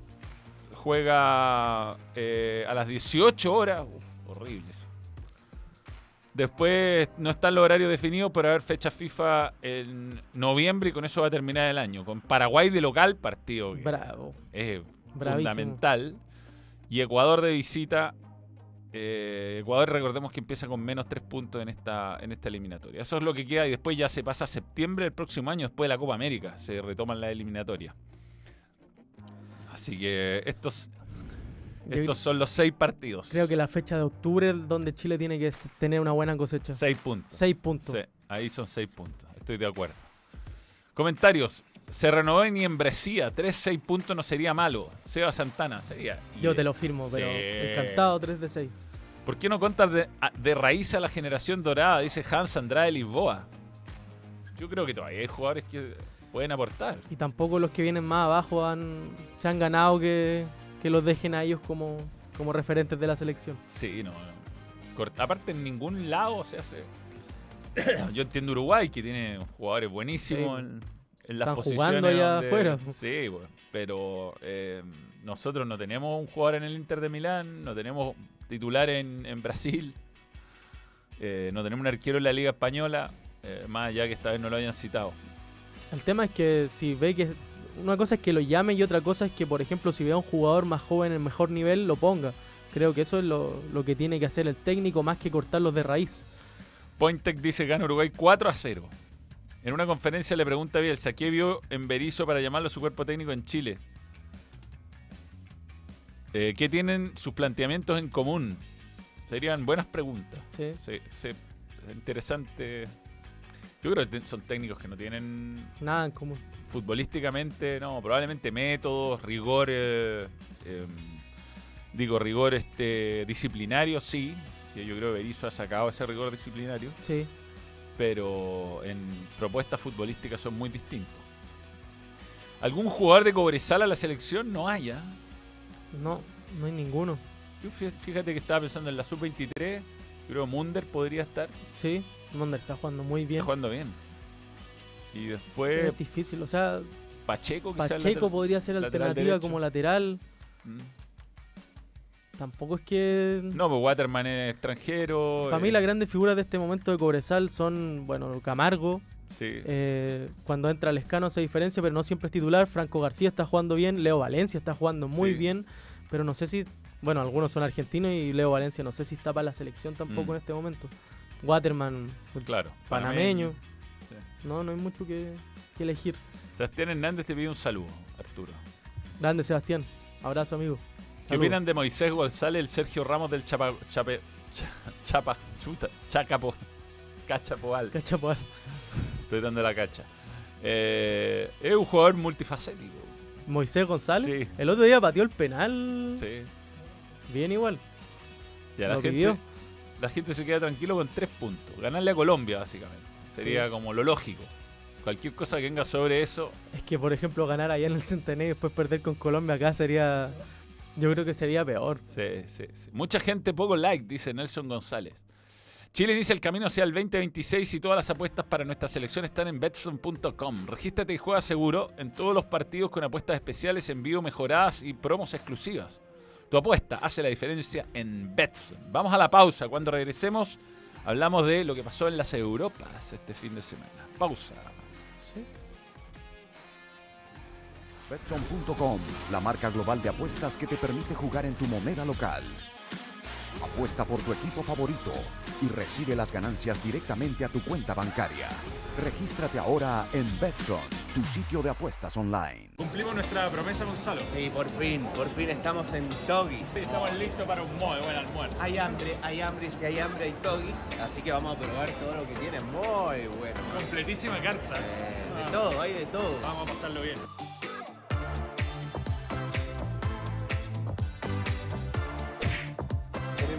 Juega eh, a las 18 horas. Horrible eso. Después no está el horario definido, pero va a haber fecha FIFA en noviembre y con eso va a terminar el año. Con Paraguay de local, partido Bravo. es Bravísimo. fundamental. Y Ecuador de visita. Eh, Ecuador, recordemos que empieza con menos tres puntos en esta, en esta eliminatoria. Eso es lo que queda y después ya se pasa a septiembre del próximo año, después de la Copa América. Se retoman las eliminatorias. Así que estos, estos son los seis partidos. Creo que la fecha de octubre es donde Chile tiene que tener una buena cosecha. Seis puntos. Seis puntos. Sí, ahí son seis puntos. Estoy de acuerdo. Comentarios. Se renovó en Niembresía. Tres, seis puntos no sería malo. Seba Santana sería. Yo te lo firmo, pero Sí. encantado 3 de 6. ¿Por qué no contas de, de raíz a la generación dorada? Dice Hans Andrade Lisboa. Yo creo que todavía hay jugadores que pueden aportar. Y tampoco los que vienen más abajo han, se han ganado que, que los dejen a ellos como, como referentes de la selección. Sí, no. Cort- Aparte, en ningún lado se hace. Yo entiendo Uruguay, que tiene jugadores buenísimos Sí. en, en las Están posiciones. jugando allá donde- afuera. Sí, bueno, pero eh, nosotros no tenemos un jugador en el Inter de Milán, no tenemos titular en, en Brasil, eh, no tenemos un arquero en la Liga Española, eh, más allá que esta vez no lo hayan citado. El tema es que si ve que. Una cosa es que lo llame y otra cosa es que, por ejemplo, si ve a un jugador más joven en mejor nivel, lo ponga. Creo que eso es lo, lo que tiene que hacer el técnico más que cortarlos de raíz. Pointec dice gana Uruguay 4 a 0. En una conferencia le pregunta a Bielsa, ¿qué vio en Berizzo para llamarlo a su cuerpo técnico en Chile? Eh, ¿Qué tienen sus planteamientos en común? Serían buenas preguntas. Sí. Sí, sí, interesante. Yo creo que son técnicos que no tienen Nada en común. futbolísticamente, no, probablemente métodos, rigor, eh, eh, digo, rigor este disciplinario, sí, yo creo que Berizzo ha sacado ese rigor disciplinario, Sí. pero en propuestas futbolísticas son muy distintos. ¿Algún jugador de Cobresal a la selección? No hay, ¿ah? No, no hay ninguno. Yo fíjate que estaba pensando en la sub-23, creo que Munder podría estar, Sí, Monder está jugando muy bien. está jugando bien. Y después es difícil, o sea, Pacheco, quizás Pacheco podría ser lateral alternativa derecho. como lateral. Mm. Tampoco es que. No, pues Waterman es extranjero. Para mí eh, las grandes figuras de este momento de Cobresal son, bueno, Camargo. Sí. eh, cuando entra Lescano hace diferencia, pero no siempre es titular. Franco García está jugando bien. Leo Valencia está jugando muy Sí. bien. Pero no sé si. Bueno, algunos son argentinos y Leo Valencia no sé si está para la selección tampoco Mm. en este momento. Waterman, Claro. panameño. Sí. No, no hay mucho que, que elegir. Sebastián Hernández te pide un saludo, Arturo. Grande Sebastián. Abrazo, amigo. ¿Qué Saludos. opinan de Moisés González, el Sergio Ramos del Chapa, Chape, Cha- Chapa, chuta, Chacapo, Cachapoal? Cachapoal. Estoy dando la cacha. Eh, es un jugador multifacético. Moisés González. Sí. El otro día pateó el penal. Sí. Bien igual. Ya la Lo gente, pidió. La gente se queda tranquilo con tres puntos. Ganarle a Colombia, básicamente. Sería Sí. como lo lógico. Cualquier cosa que venga sobre eso, Es que, por ejemplo, ganar allá en el Centenario y después perder con Colombia acá sería. Yo creo que sería peor. Sí, sí, sí. Mucha gente, poco like, dice Nelson González. Chile inicia el camino hacia el 2026 y todas las apuestas para nuestra selección están en betson.com. Regístrate y juega seguro en todos los partidos con apuestas especiales, envío mejoradas y promos exclusivas. Tu apuesta hace la diferencia en Betson. Vamos a la pausa. Cuando regresemos, hablamos de lo que pasó en las Europas este fin de semana. Pausa. Betson.com, la marca global de apuestas que te permite jugar en tu moneda local. Apuesta por tu equipo favorito y recibe las ganancias directamente a tu cuenta bancaria. Regístrate ahora en Betson, tu sitio de apuestas online. Cumplimos nuestra promesa, Gonzalo. Sí, por fin, por fin estamos en Togis. Sí, estamos listos para un muy buen almuerzo. Hay hambre, hay hambre, si hay hambre hay Togis, así que vamos a probar todo lo que tiene, muy bueno. Completísima carta. Eh, de todo, hay de todo. Vamos a pasarlo bien.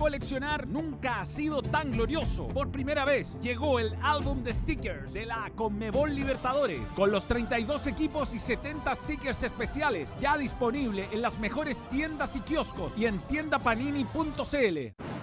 Coleccionar nunca ha sido tan glorioso. Por primera vez llegó el álbum de stickers de la Conmebol Libertadores con los 32 equipos y 70 stickers especiales ya disponible en las mejores tiendas y kioscos y en tiendapanini.cl.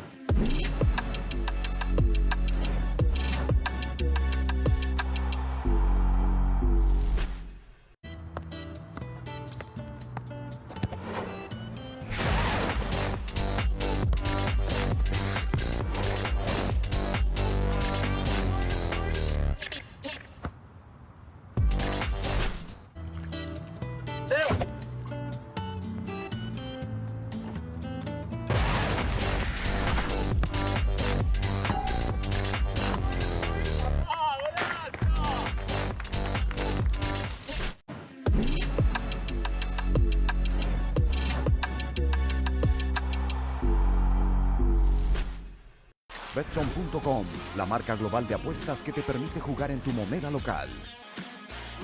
La marca global de apuestas que te permite jugar en tu moneda local.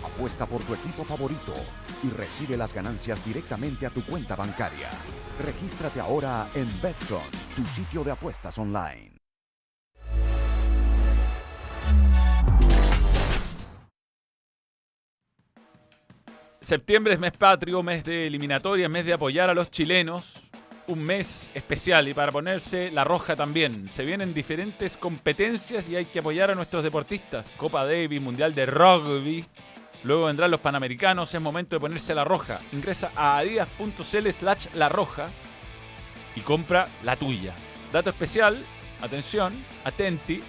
Apuesta por tu equipo favorito y recibe las ganancias directamente a tu cuenta bancaria. Regístrate ahora en Betson, tu sitio de apuestas online. Septiembre es mes patrio, mes de eliminatoria, mes de apoyar a los chilenos. Un mes especial y para ponerse la roja también. Se vienen diferentes competencias y hay que apoyar a nuestros deportistas. Copa Davis, Mundial de Rugby. Luego vendrán los Panamericanos. Es momento de ponerse la roja. Ingresa a adidas.cl slash la roja y compra la tuya. Dato especial, atención, atenti.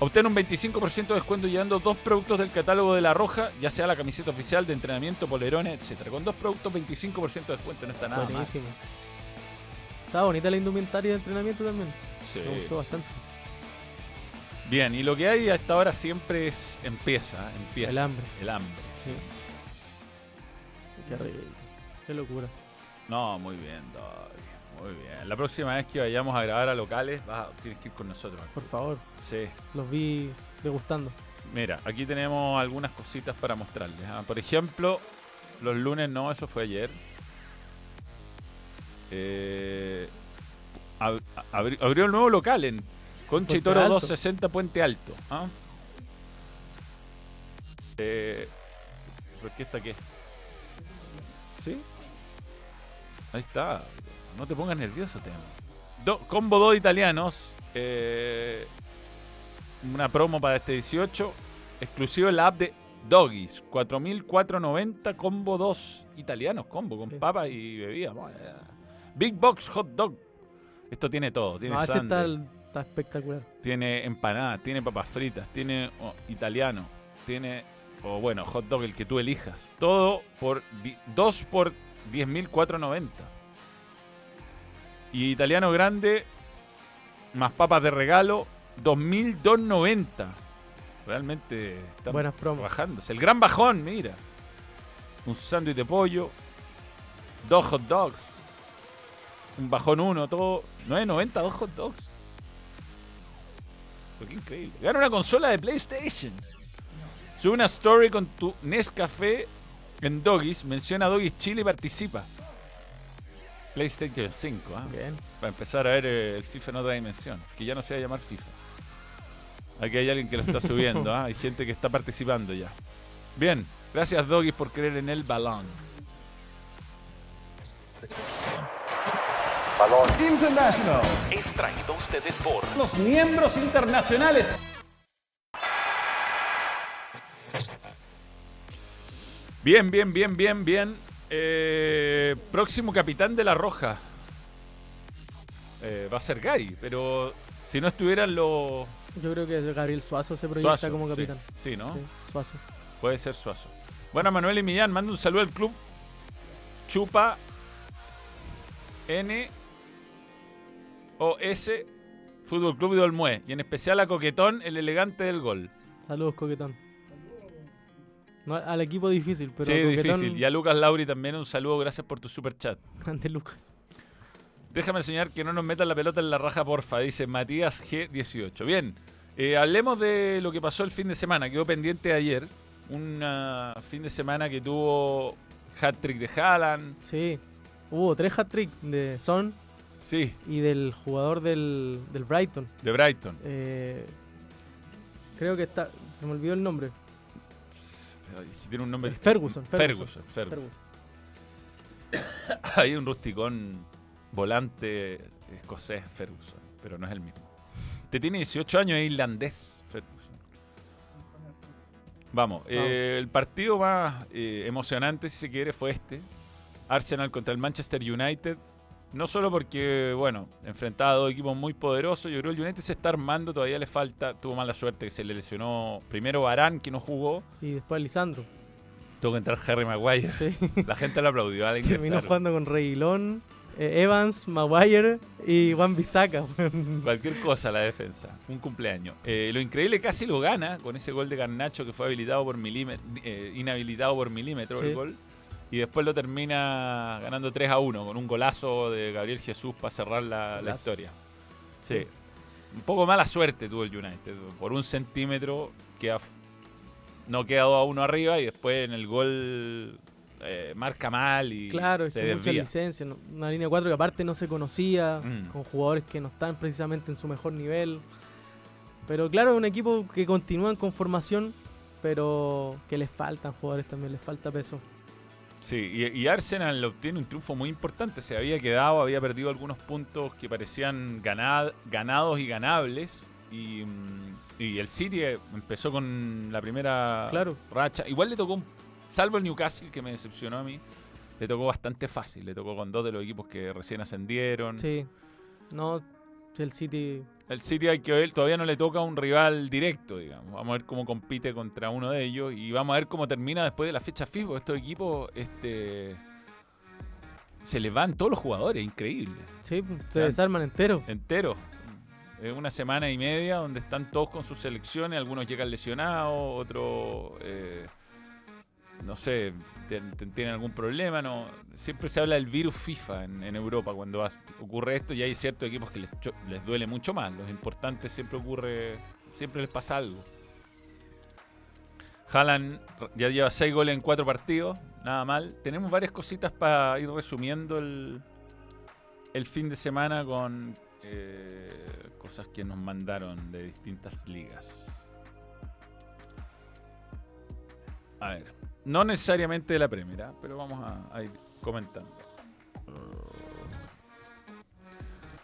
Obtén un 25% de descuento llevando dos productos del catálogo de La Roja, ya sea la camiseta oficial de entrenamiento, polerones, etc. Con dos productos, 25% de descuento, no está nada. Buenísimo. Estaba bonita la indumentaria de entrenamiento también. Sí, Me gustó sí. bastante. Bien, y lo que hay a esta hora siempre es empieza, empieza. El hambre. El hambre. Sí. Qué rico. Qué locura. No, muy bien, Muy bien. La próxima vez que vayamos a grabar a locales, vas a- tienes que ir con nosotros. Por favor. Sí. Los vi degustando. Mira, aquí tenemos algunas cositas para mostrarles. ah. Por ejemplo, los lunes no, eso fue ayer. Eh, ab- abri- abrió el nuevo local en Concha y Toro Alto. 260 Puente Alto. ¿ah? Eh, ¿Por qué? ¿Sí? Ahí está. No te pongas nervioso, Temo. Do- combo 2 italianos. eh, una promo para este 18. Exclusivo en la app de Doggies. 4.490 combo 2 italianos. Combo con papas y bebida. Big Box Hot Dog. Esto tiene todo. Tiene No, está, está espectacular. tiene empanadas, tiene papas fritas, tiene oh, italiano, tiene, o bueno, hot dog, el que tú elijas. Todo por 2 por 10.490. Y italiano grande, más papas de regalo, 2.290. Realmente están bajándose. El gran bajón, mira. Un sándwich de pollo, dos hot dogs, un bajón uno, todo. 9.90, dos hot dogs. Pero qué increíble. Gana una consola de PlayStation. Sube una story con tu Nescafé en Doggies. Menciona Doggies Chile y participa. PlayStation 5, ¿ah? Para empezar a ver eh, el FIFA en otra dimensión. Que ya no se va a llamar FIFA. Aquí hay alguien que lo está subiendo, ¿ah? Hay gente que está participando ya. Bien, gracias Doggies por creer en el balón. Balón. International es traído a ustedes por Los miembros internacionales. Bien, bien, bien, bien, bien. Eh, próximo capitán de la Roja. Eh, va a ser Gary, pero si no estuvieran los... Yo creo que Gabriel Suazo se proyecta Suazo, como sí. capitán. Sí, ¿no? Suazo. Puede ser Suazo. Bueno, Manuel y Millán, manda un saludo al club Chupa N S Fútbol Club de Olmué. Y en especial a Coquetón, el elegante del gol. Saludos, Coquetón. No, al equipo difícil, pero sí, Coquetón, difícil. Y a Lucas Lauri también un saludo, gracias por tu super chat. Grande Lucas. Déjame enseñar que no nos metan la pelota en la raja, porfa, dice Matías G18. Bien, eh, hablemos de lo que pasó el fin de semana. Quedó pendiente ayer. Un fin de semana que tuvo hat-trick de Haaland. Sí. Hubo tres hat-trick de Son, Sí. Y del jugador del, del Brighton. De Brighton. Eh, creo que está. Se me olvidó el nombre. Tiene un nombre. Ferguson. Ferguson. Ferguson. Hay un rusticón volante escocés, Ferguson, pero no es el mismo. Te tiene 18 años, es irlandés, Ferguson. Vamos, eh, el partido más eh, emocionante, si se quiere, fue este. Arsenal contra el Manchester United. No solo porque, bueno, enfrentaba a dos equipos muy poderosos. Yo creo que el United se está armando, todavía le falta. Tuvo mala suerte que se le lesionó primero Barán, que no jugó. Y después Lisandro. Tuvo que entrar Harry Maguire. La gente lo aplaudió al ingresar. Terminó jugando con Reguilón, eh, Evans, Maguire y Juan Bisaca. Cualquier cosa la defensa. Un cumpleaños. Eh, lo increíble casi lo gana con ese gol de Garnacho que fue habilitado por milímetro, eh, inhabilitado por milímetro Sí. el gol. Y después lo termina ganando 3 a 1 con un golazo de Gabriel Jesús para cerrar la, historia. Sí. Un poco mala suerte tuvo el United. Por un centímetro queda, no queda 2 a 1 arriba y después en el gol eh, marca mal y Claro, se que mucha desvía. licencia. ¿no? Una línea 4 que aparte no se conocía, Mm. con jugadores que no están precisamente en su mejor nivel. Pero claro, es un equipo que continúa en conformación, pero que les faltan jugadores también, les falta peso. Sí, y, y Arsenal obtiene un triunfo muy importante. Se había quedado, había perdido algunos puntos que parecían ganad- ganados y ganables. Y, mm, y el City eh, empezó con la primera Claro. racha. Igual le tocó, salvo el Newcastle, que me decepcionó a mí, le tocó bastante fácil. Le tocó con dos de los equipos que recién ascendieron. Sí, no, el City El City hay que ver, todavía no le toca un rival directo, digamos. Vamos a ver cómo compite contra uno de ellos y vamos a ver cómo termina después de la fecha FIFA. Estos equipos, este, se les van todos los jugadores, increíble. Sí, se desarman entero. Entero. Es una semana y media donde están todos con sus selecciones, algunos llegan lesionados, otros, eh, no sé, tienen algún problema. no Siempre se habla del virus FIFA en, Europa cuando ocurre esto y hay ciertos equipos que les duele mucho más. Los importantes siempre ocurre, siempre les pasa algo. Haaland ya lleva 6 goles en 4 partidos, nada mal. Tenemos varias cositas para ir resumiendo el, el fin de semana con eh, cosas que nos mandaron de distintas ligas. A ver, no necesariamente de la primera, pero vamos a, a ir comentando.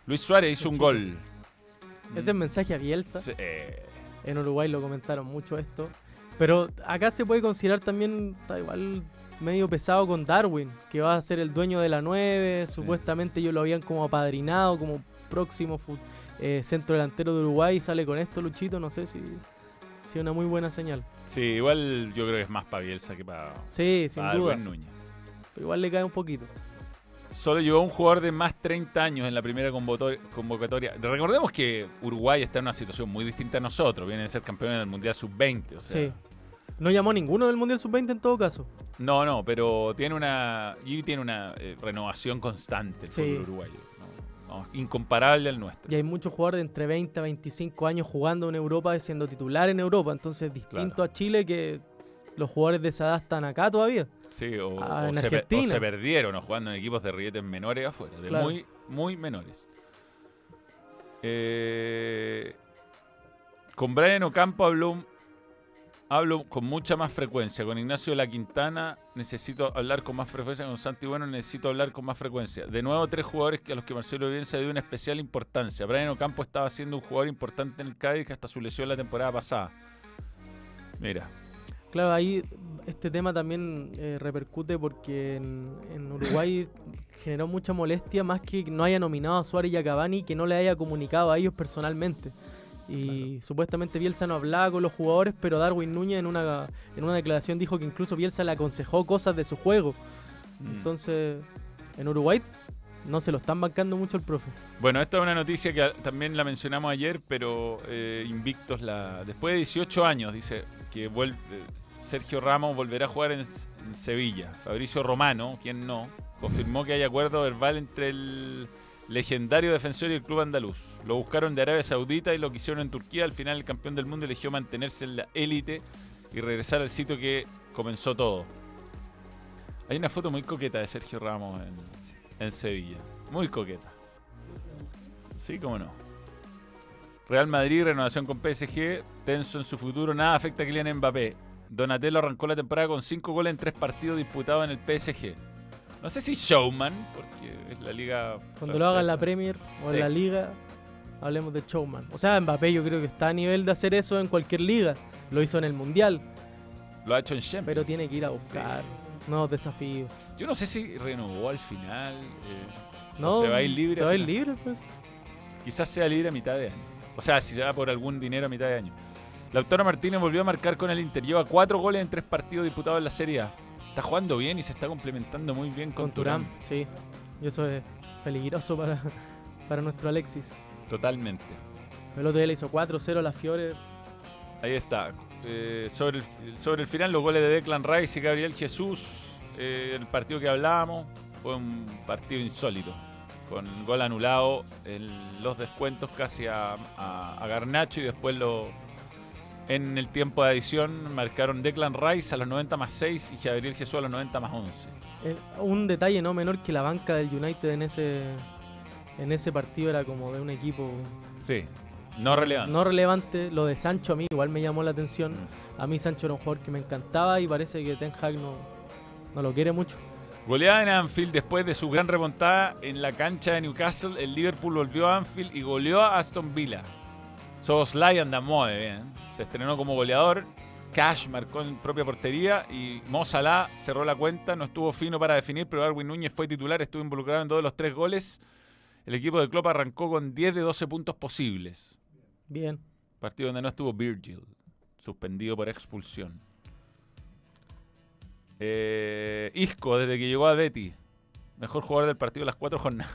Luis Suárez hizo un gol. Ese es mensaje a Bielsa. Sí. En Uruguay lo comentaron mucho esto. Pero acá se puede considerar también, está igual medio pesado con Darwin, que va a ser el dueño de la 9. Supuestamente ellos lo habían como apadrinado como próximo eh, centro delantero de Uruguay. Sale con esto, Luchito. No sé si, es una muy buena señal. Sí, igual yo creo que es más para Bielsa que para, Sí, sin para duda. Núñez. Pero igual le cae un poquito. Solo llevó un jugador de más 30 años en la primera convocatoria. Recordemos que Uruguay está en una situación muy distinta a nosotros. Vienen a ser campeones del Mundial Sub-20. O sea, Sí. No llamó a ninguno del Mundial Sub-20 en todo caso. No, no, pero tiene una. Y tiene una eh, renovación constante el Sí. fútbol uruguayo. Incomparable al nuestro. Y hay muchos jugadores de entre 20 a 25 años jugando en Europa siendo titular en Europa. Entonces, distinto Claro. a Chile que los jugadores de esa edad están acá todavía. Sí, o, Ah, o se, o perdieron o jugando en equipos de rietes menores afuera, de Claro. muy, muy menores. Eh, con Brian Ocampo habló, hablo con mucha más frecuencia. Con Ignacio la Quintana necesito hablar con más frecuencia. Con Santi Bueno necesito hablar con más frecuencia. De nuevo, tres jugadores que a los que Marcelo Bielsa dio una especial importancia. Brian Ocampo estaba siendo un jugador importante en el Cádiz hasta su lesión la temporada pasada. Mira, Claro, ahí este tema también eh, repercute porque en, en Uruguay generó mucha molestia más que no haya nominado a Suárez y a Cavani que no le haya comunicado a ellos personalmente. Y supuestamente Bielsa no hablaba con los jugadores, pero Darwin Núñez en una, en una declaración dijo que incluso Bielsa le aconsejó cosas de su juego. Mm. Entonces, en Uruguay no se lo están bancando mucho el profe. Bueno, esta es una noticia que también la mencionamos ayer, pero eh, Invictos la. Después de 18 años, dice que vuelve. Sergio Ramos volverá a jugar en, en Sevilla. Fabricio Romano, quien no, confirmó que hay acuerdo verbal entre el legendario defensor y el club andaluz. Lo buscaron de Arabia Saudita y lo quisieron en Turquía. Al final, el campeón del mundo eligió mantenerse en la élite y regresar al sitio que comenzó todo. Hay una foto muy coqueta de Sergio Ramos en, en Sevilla. Muy coqueta. Sí, cómo no. Real Madrid, renovación con PSG, tenso en su futuro, nada afecta a Kylian Mbappé. Donatello arrancó la temporada con 5 goles en 3 partidos disputados en el PSG. No sé si showman, porque es la liga. Cuando lo haga en la francesa. Premier o Sí. en la Liga, hablemos de showman. O sea, Mbappé yo creo que está a nivel de hacer eso en cualquier liga. Lo hizo en el Mundial, Lo ha hecho en Champions. pero tiene que ir a buscar nuevos desafíos. Yo no sé si renovó al final. eh, No, o se va a ir libre. Se va a ir libre, pues. Quizás sea libre a mitad de año. O sea, si se va por algún dinero a mitad de año. Lautaro Martínez volvió a marcar con el Inter. Lleva cuatro goles en tres partidos disputados en la Serie A. Está jugando bien y se está complementando muy bien con, Con Turán, sí. Y eso es peligroso para, para nuestro Alexis. Totalmente. El otro día le hizo 4-0 a la Fiore. Ahí está. Eh, sobre, el, sobre el final, los goles de Declan Rice y Gabriel Jesús. eh, el partido que hablábamos fue un partido insólito. Con gol anulado en los descuentos casi a, a- a Garnacho y después lo, en el tiempo de adición marcaron Declan Rice a los 90 más 6 y Gabriel Jesús a los 90 más 11. Eh, un detalle no menor que la banca del United en ese en ese partido era como de un equipo Sí, no relevante. no relevante. Lo de Sancho a mí igual me llamó la atención. Mm. A mí Sancho era un jugador que me encantaba y parece que Ten Hag no, no lo quiere mucho. Goleada en Anfield después de su gran remontada en la cancha de Newcastle. El Liverpool volvió a Anfield y goleó a Aston Villa. Soboslai anda muy bien. Se estrenó como goleador. Cash marcó en propia portería y Mo Salah cerró la cuenta. No estuvo fino para definir, pero Darwin Núñez fue titular. Estuvo involucrado en dos de los tres goles. El equipo de Klopp arrancó con 10 de 12 puntos posibles. Bien. Partido donde no estuvo Virgil, suspendido por expulsión. Eh, Isco, desde que llegó a Betty, mejor jugador del partido las cuatro jornadas.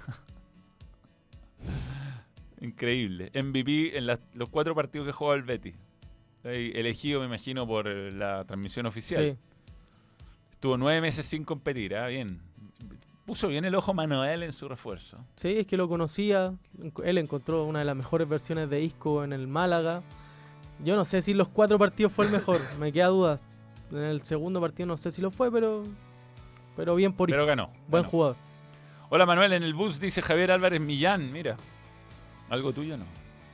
Increíble. MVP en las- los cuatro partidos que jugó el Betty. Eh, Elegido, me imagino, por eh, la transmisión oficial. Sí. Estuvo nueve meses sin competir, ¿ah? bien. Puso bien el ojo Manuel en su refuerzo. Sí, es que lo conocía. Él encontró una de las mejores versiones de Isco en el Málaga. Yo no sé si los cuatro partidos fue el mejor, me queda duda. En el segundo partido no sé si lo fue, pero pero bien por Pero Isco. ganó. Buen ganó. jugador. Hola Manuel, en el bus dice Javier Álvarez Millán, mira. ¿Algo tuyo no?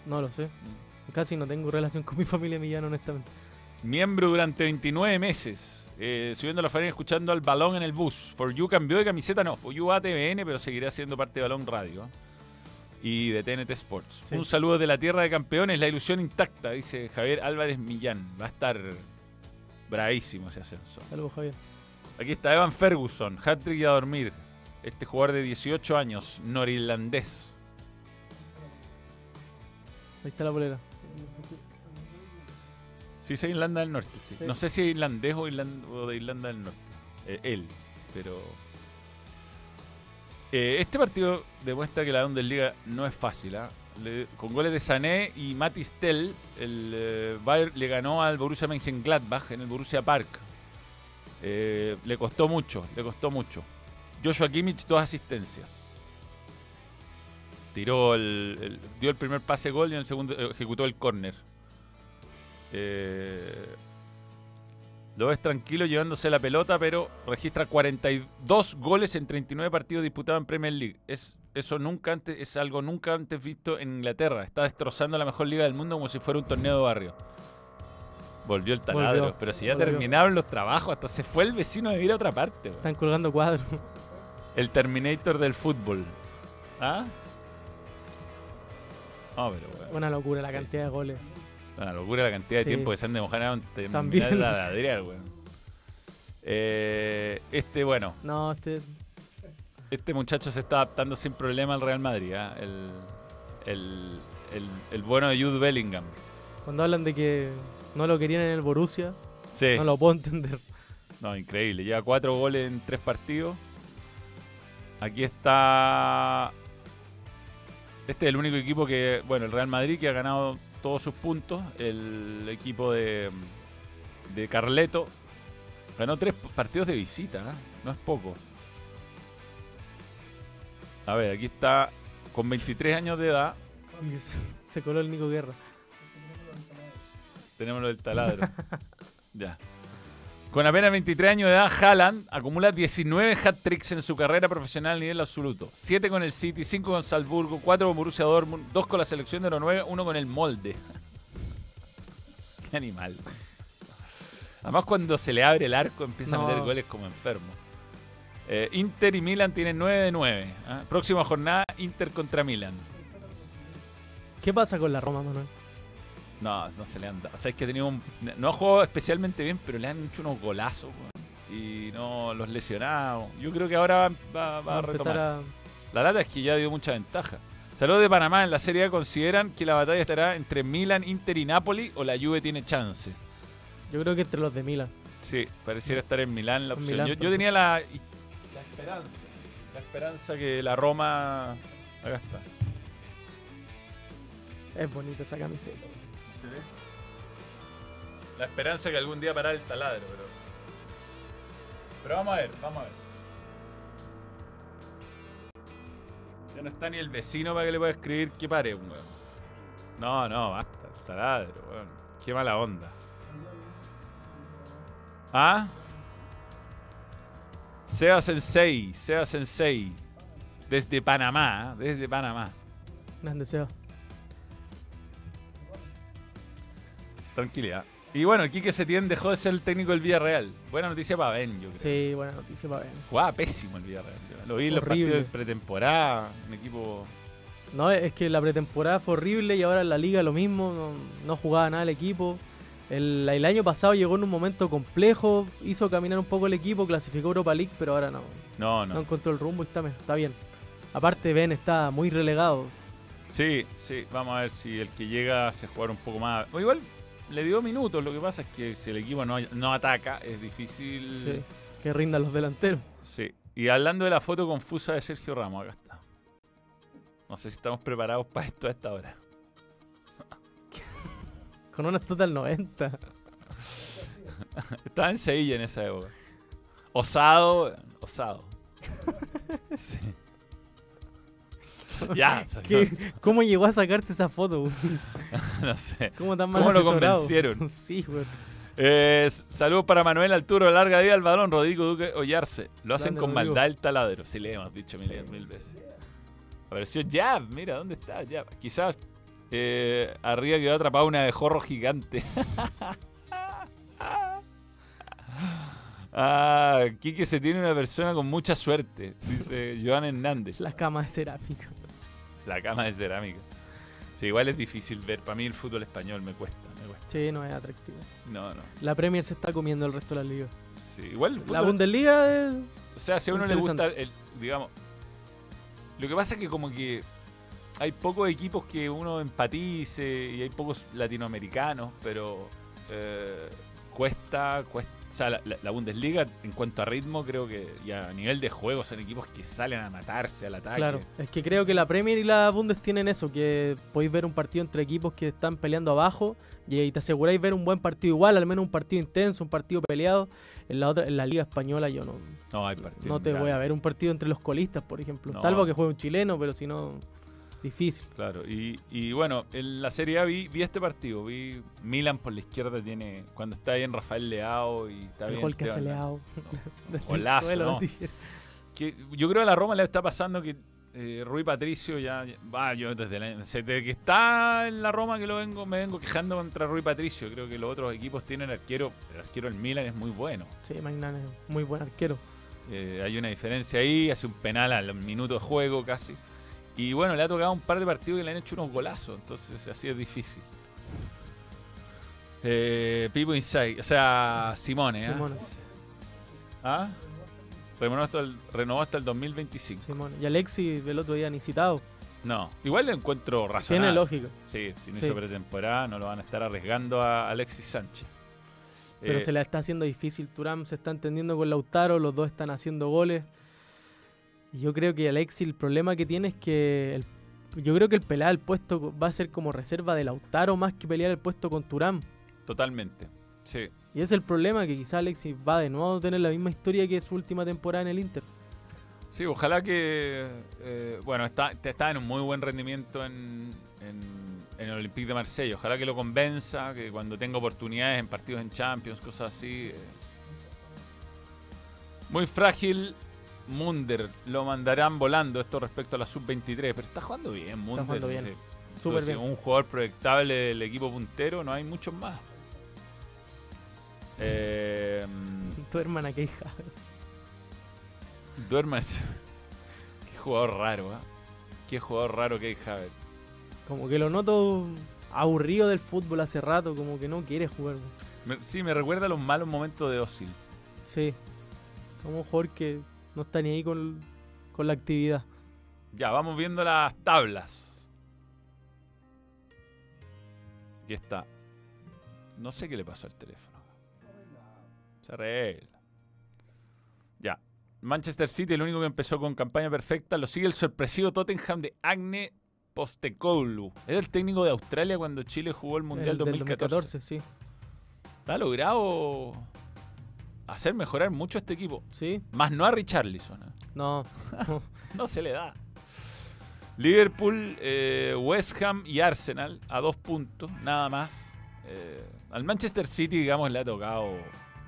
No lo sé. Casi no tengo relación con mi familia Millán, honestamente. Miembro durante 29 meses. Eh, subiendo la faena escuchando al balón en el bus. For You cambió de camiseta, no. For You a TVN, pero seguirá siendo parte de Balón Radio. Y de TNT Sports. Sí. Un saludo de la tierra de campeones, la ilusión intacta, dice Javier Álvarez Millán. Va a estar bravísimo ese ascenso. Saludos, Javier. Aquí está Evan Ferguson, hat-trick y a dormir. Este jugador de 18 años, norirlandés. Ahí está la bolera. Sí, es Irlanda del Norte, sí. Sí. No sé si es irlandés o, irlan- o de Irlanda del Norte. Eh, él, pero... Eh, este partido demuestra que la Bundesliga no es fácil. Le- con goles de Sané y Matis Tell, el eh, Bayern le ganó al Borussia Mönchengladbach en el Borussia Park. Eh, le costó mucho, le costó mucho. Joshua Kimmich, dos asistencias. Tiró el, el- dio el primer pase gol y en el segundo ejecutó el córner. Eh, lo ves tranquilo llevándose la pelota, pero registra 42 goles en 39 partidos disputados en Premier League. Es, eso nunca antes, es algo nunca antes visto en Inglaterra. Está destrozando la mejor liga del mundo como si fuera un torneo de barrio. Volvió el taladro, Volvió, pero si ya volvió. terminaron los trabajos, hasta se fue el vecino a vivir a otra parte. Están colgando cuadros. El Terminator del fútbol. ¿Ah? Pero. Una locura la Sí. cantidad de goles. Una locura la cantidad de Sí. tiempo que se han demorado en terminar la ladriar, weón. Eh, este, bueno, No, este. este muchacho se está adaptando sin problema al Real Madrid, ¿ah? el, el, el, el bueno de Jude Bellingham. Cuando hablan de que no lo querían en el Borussia, Sí. no lo puedo entender. No, increíble. Lleva cuatro goles en tres partidos. Aquí está. Este es el único equipo que. Bueno, el Real Madrid que ha ganado todos sus puntos. El equipo de. De Carleto. Ganó tres partidos de visita, ¿ah? No es poco. A ver, aquí está con 23 años de edad. Se coló el Nico Guerra. Tenemos lo del taladro. ya. Con apenas 23 años de edad, Haaland acumula 19 hat-tricks en su carrera profesional a nivel absoluto. 7 con el City, 5 con Salzburgo, 4 con Borussia Dortmund, 2 con la selección de Noruega, 1 con el Molde. Qué animal. Además, cuando se le abre el arco, empieza a meter goles como enfermo. Eh, Inter y Milan tienen 9 de 9. ¿ah? Próxima jornada, Inter contra Milan. ¿Qué pasa con la Roma, Manuel? No, no se le han dado. O sea, es que ha tenido un- no ha jugado especialmente bien, pero le han hecho unos golazos. Y no los lesionados. Yo creo que ahora va, va Va a retomar. a... La lata es que ya dio mucha ventaja. Saludos de Panamá. En la Serie A consideran que la batalla estará entre Milan, Inter y Napoli o la Juve tiene chance. Yo creo que entre los de Milan. Sí, pareciera estar en Milán la opción. Milán, yo, yo tenía la, la esperanza. La esperanza que la Roma. Acá está. Es bonita esa camiseta. La esperanza que algún día parara el taladro, pero. Pero vamos a ver, vamos a ver. Ya no está ni el vecino para que le pueda escribir que pare, weón. No, no, basta, el taladro, weón. Qué mala onda. ¿Ah? Seba Sensei, Seba Sensei. Desde Panamá, ¿eh? desde Panamá. Grande Seba. Tranquilidad. Y bueno, Quique Setién dejó de ser el técnico del Villarreal. Buena noticia para Ben, yo creo. Sí, buena noticia para ver. Jugaba pésimo el Villarreal. yo. Lo vi en los partidos de pretemporada. Un equipo. No, es que la pretemporada fue horrible y ahora en la liga lo mismo. No, no jugaba nada el equipo. El, el año pasado llegó en un momento complejo, hizo caminar un poco el equipo, clasificó Europa League, pero ahora no. No, no. No encontró el rumbo y está, está bien. Aparte, Ben está muy relegado. Sí, sí. Vamos a ver si el que llega hace jugar un poco más. O igual le dio minutos. Lo que pasa es que si el equipo no, no ataca, es difícil. Sí, que rindan los delanteros. Sí. Y hablando de la foto confusa de Sergio Ramos, acá está. No sé si estamos preparados para esto a esta hora. Con una total 90. Estaba en Sevilla en esa época. Osado, osado. Sí. Ya, ¿Qué- ¿Cómo llegó a sacarse esa foto? no sé. ¿Cómo tan mal ¿Cómo lo convencieron? Sí, güey. Eh, saludos para Manuel Arturo, larga vida al balón, Rodrigo Duque Ollarse. Lo hacen con Rodrigo. maldad el taladro. Sí, le hemos dicho mil, mil veces. Apareció Jab, mira, ¿dónde está Jab? Quizás eh, arriba quedó atrapada una de jorro gigante. ah, Quique se tiene una persona con mucha suerte, dice Joan Hernández. La cama de cerámica. La cama de cerámica. Sí, igual es difícil ver. Para mí el fútbol español me cuesta, me cuesta. Sí, no es atractivo. No, no. La Premier se está comiendo el resto de la liga. Sí, igual el La Bundesliga es... O sea, si a uno le gusta, el, digamos. Lo que pasa es que, como que hay pocos equipos que uno empatice y hay pocos latinoamericanos, pero eh, cuesta, cuesta. O sea, la, la- Bundesliga, en cuanto a ritmo, creo que y a nivel de juego, son equipos que salen a matarse al ataque. Claro, es que creo que la Premier y la Bundes tienen eso, que podéis ver un partido entre equipos que están peleando abajo y, y te aseguráis ver un buen partido igual, al menos un partido intenso, un partido peleado. En la otra, en la Liga Española yo no, No, hay partidos. no te voy a ver un partido entre los colistas, por ejemplo. No. Salvo que juegue un chileno, pero si no, difícil. Claro, y, y bueno, en la Serie A vi, vi este partido, vi Milan por la izquierda tiene, cuando está bien Rafael Leao y está El bien gol que hace Leao. El Golazo, ¿no? Que yo creo que a la Roma le está pasando que eh, Rui Patricio ya, va, yo desde, la- desde que está en la Roma que lo vengo, me vengo quejando contra Rui Patricio. Creo que los otros equipos tienen arquero, el arquero del Milan es muy bueno. Sí, es muy buen arquero. Eh, hay una diferencia ahí, hace un penal al minuto de juego casi. Y bueno, le ha tocado un par de partidos que le han hecho unos golazos, entonces así es difícil. Eh, Pipo Inside, o sea, Simone. Simone. ¿Ah? Renovó hasta, el, renovó hasta el 2025. Simón. Y Alexis el otro día ni citado. No, igual lo encuentro razonable. Tiene lógica. Sí, si no Sí. hizo pretemporada, no lo van a estar arriesgando a Alexis Sánchez. Pero Eh, se la está haciendo difícil. Turam se está entendiendo con Lautaro, los dos están haciendo goles. Y yo creo que Alexis el problema que tiene es que el- yo creo que el pelear el puesto va a ser como reserva de Lautaro más que pelear el puesto con Turam. Totalmente. Sí. Y ese es el problema, que quizá Alexis va de nuevo a tener la misma historia que su última temporada en el Inter. Sí, ojalá que. eh, bueno, está, está en un muy buen rendimiento en, en- en el Olympique de Marsella. Ojalá que lo convenza, que cuando tenga oportunidades en partidos en Champions, cosas así, eh, Muy frágil Munder. Lo mandarán volando esto respecto a la sub-23. Pero está jugando bien, Munder. jugando bien. Eh, Súper entonces, bien. Un jugador proyectable del equipo puntero, no hay muchos más. Eh, Duerman a Key Havertz. Duermas. Qué jugador raro, ¿eh? Qué jugador raro que Havertz. Como que lo noto aburrido del fútbol hace rato, como que no quiere jugar. Me- sí, me recuerda a los malos momentos de Osil. Sí. Como un jugador que no está ni ahí con, con la actividad. Ya, vamos viendo las tablas. Aquí está. No sé qué le pasó al teléfono. Se arregla. Ya. Manchester City, el único que empezó con campaña perfecta, lo sigue el sorpresivo Tottenham de Agne Postecoglou. Era el técnico de Australia cuando Chile jugó el Mundial El del 2014. 2014, sí. Ha logrado hacer mejorar mucho a este equipo. Sí. Más no a Richarlison. ¿eh? No. no se le da. Liverpool, eh, West Ham y Arsenal a dos puntos, nada más. Eh, al Manchester City, digamos, le ha tocado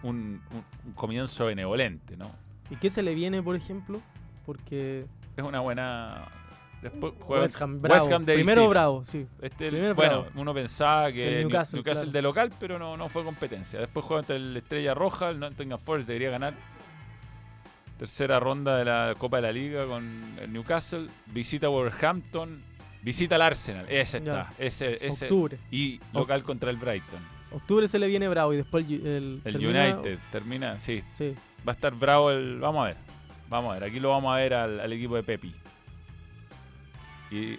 un, un- un comienzo benevolente, ¿no? ¿Y qué se le viene, por ejemplo? Porque Es una buena. Después juega West Ham, bravo. de Primero bravo, sí. Este, Primero bueno, bravo. uno pensaba que El Newcastle, Newcastle, claro. de local, pero no, no fue competencia. Después juega entre el Estrella Roja, el Nottingham Forest debería ganar. Tercera ronda de la Copa de la Liga con el Newcastle. Visita Wolverhampton. Visita al Arsenal. Ese está. Ya. Ese, ese. Octubre. Y local contra el Brighton. octubre se le viene bravo y después el, el, El termina- United termina, sí. Sí. Va a estar bravo el. Vamos a ver. Vamos a ver. Aquí lo vamos a ver al, al equipo de Pepi. Y.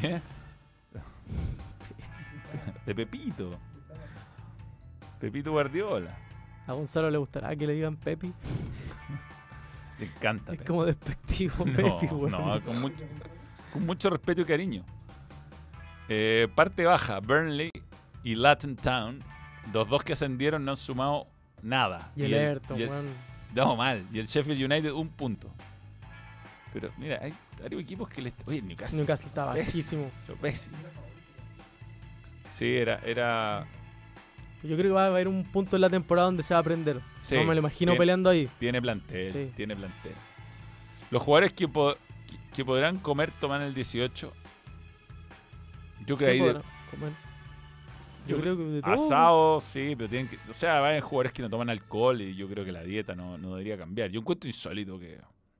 ¿Qué? De Pepito. Pepito Guardiola. A Gonzalo le gustará que le digan Pepi. Le encanta. Es Pepe. como despectivo, No, Pepi, no, con mucho, con mucho respeto y cariño. Eh, parte baja, Burnley y Latin Town, los dos que ascendieron no han sumado nada. Y el Everton. No, mal. Y el Sheffield United un punto. Pero mira, hay varios equipos que le... Oye, Newcastle. Newcastle está pésimo, bajísimo. lo pésimo. Sí, era... era Yo creo que va a haber un punto en la temporada donde se va a aprender. sí, no me lo imagino tiene- peleando ahí. Tiene plantel, Sí. tiene plantel. Los jugadores que, po- que, podrán comer toman el 18. Yo creo ¿Qué ahí de- comer? Yo creo que de todo. Asado, sí, pero tienen que. O sea, hay jugadores que no toman alcohol y yo creo que la dieta no, no debería cambiar. Yo encuentro insólito que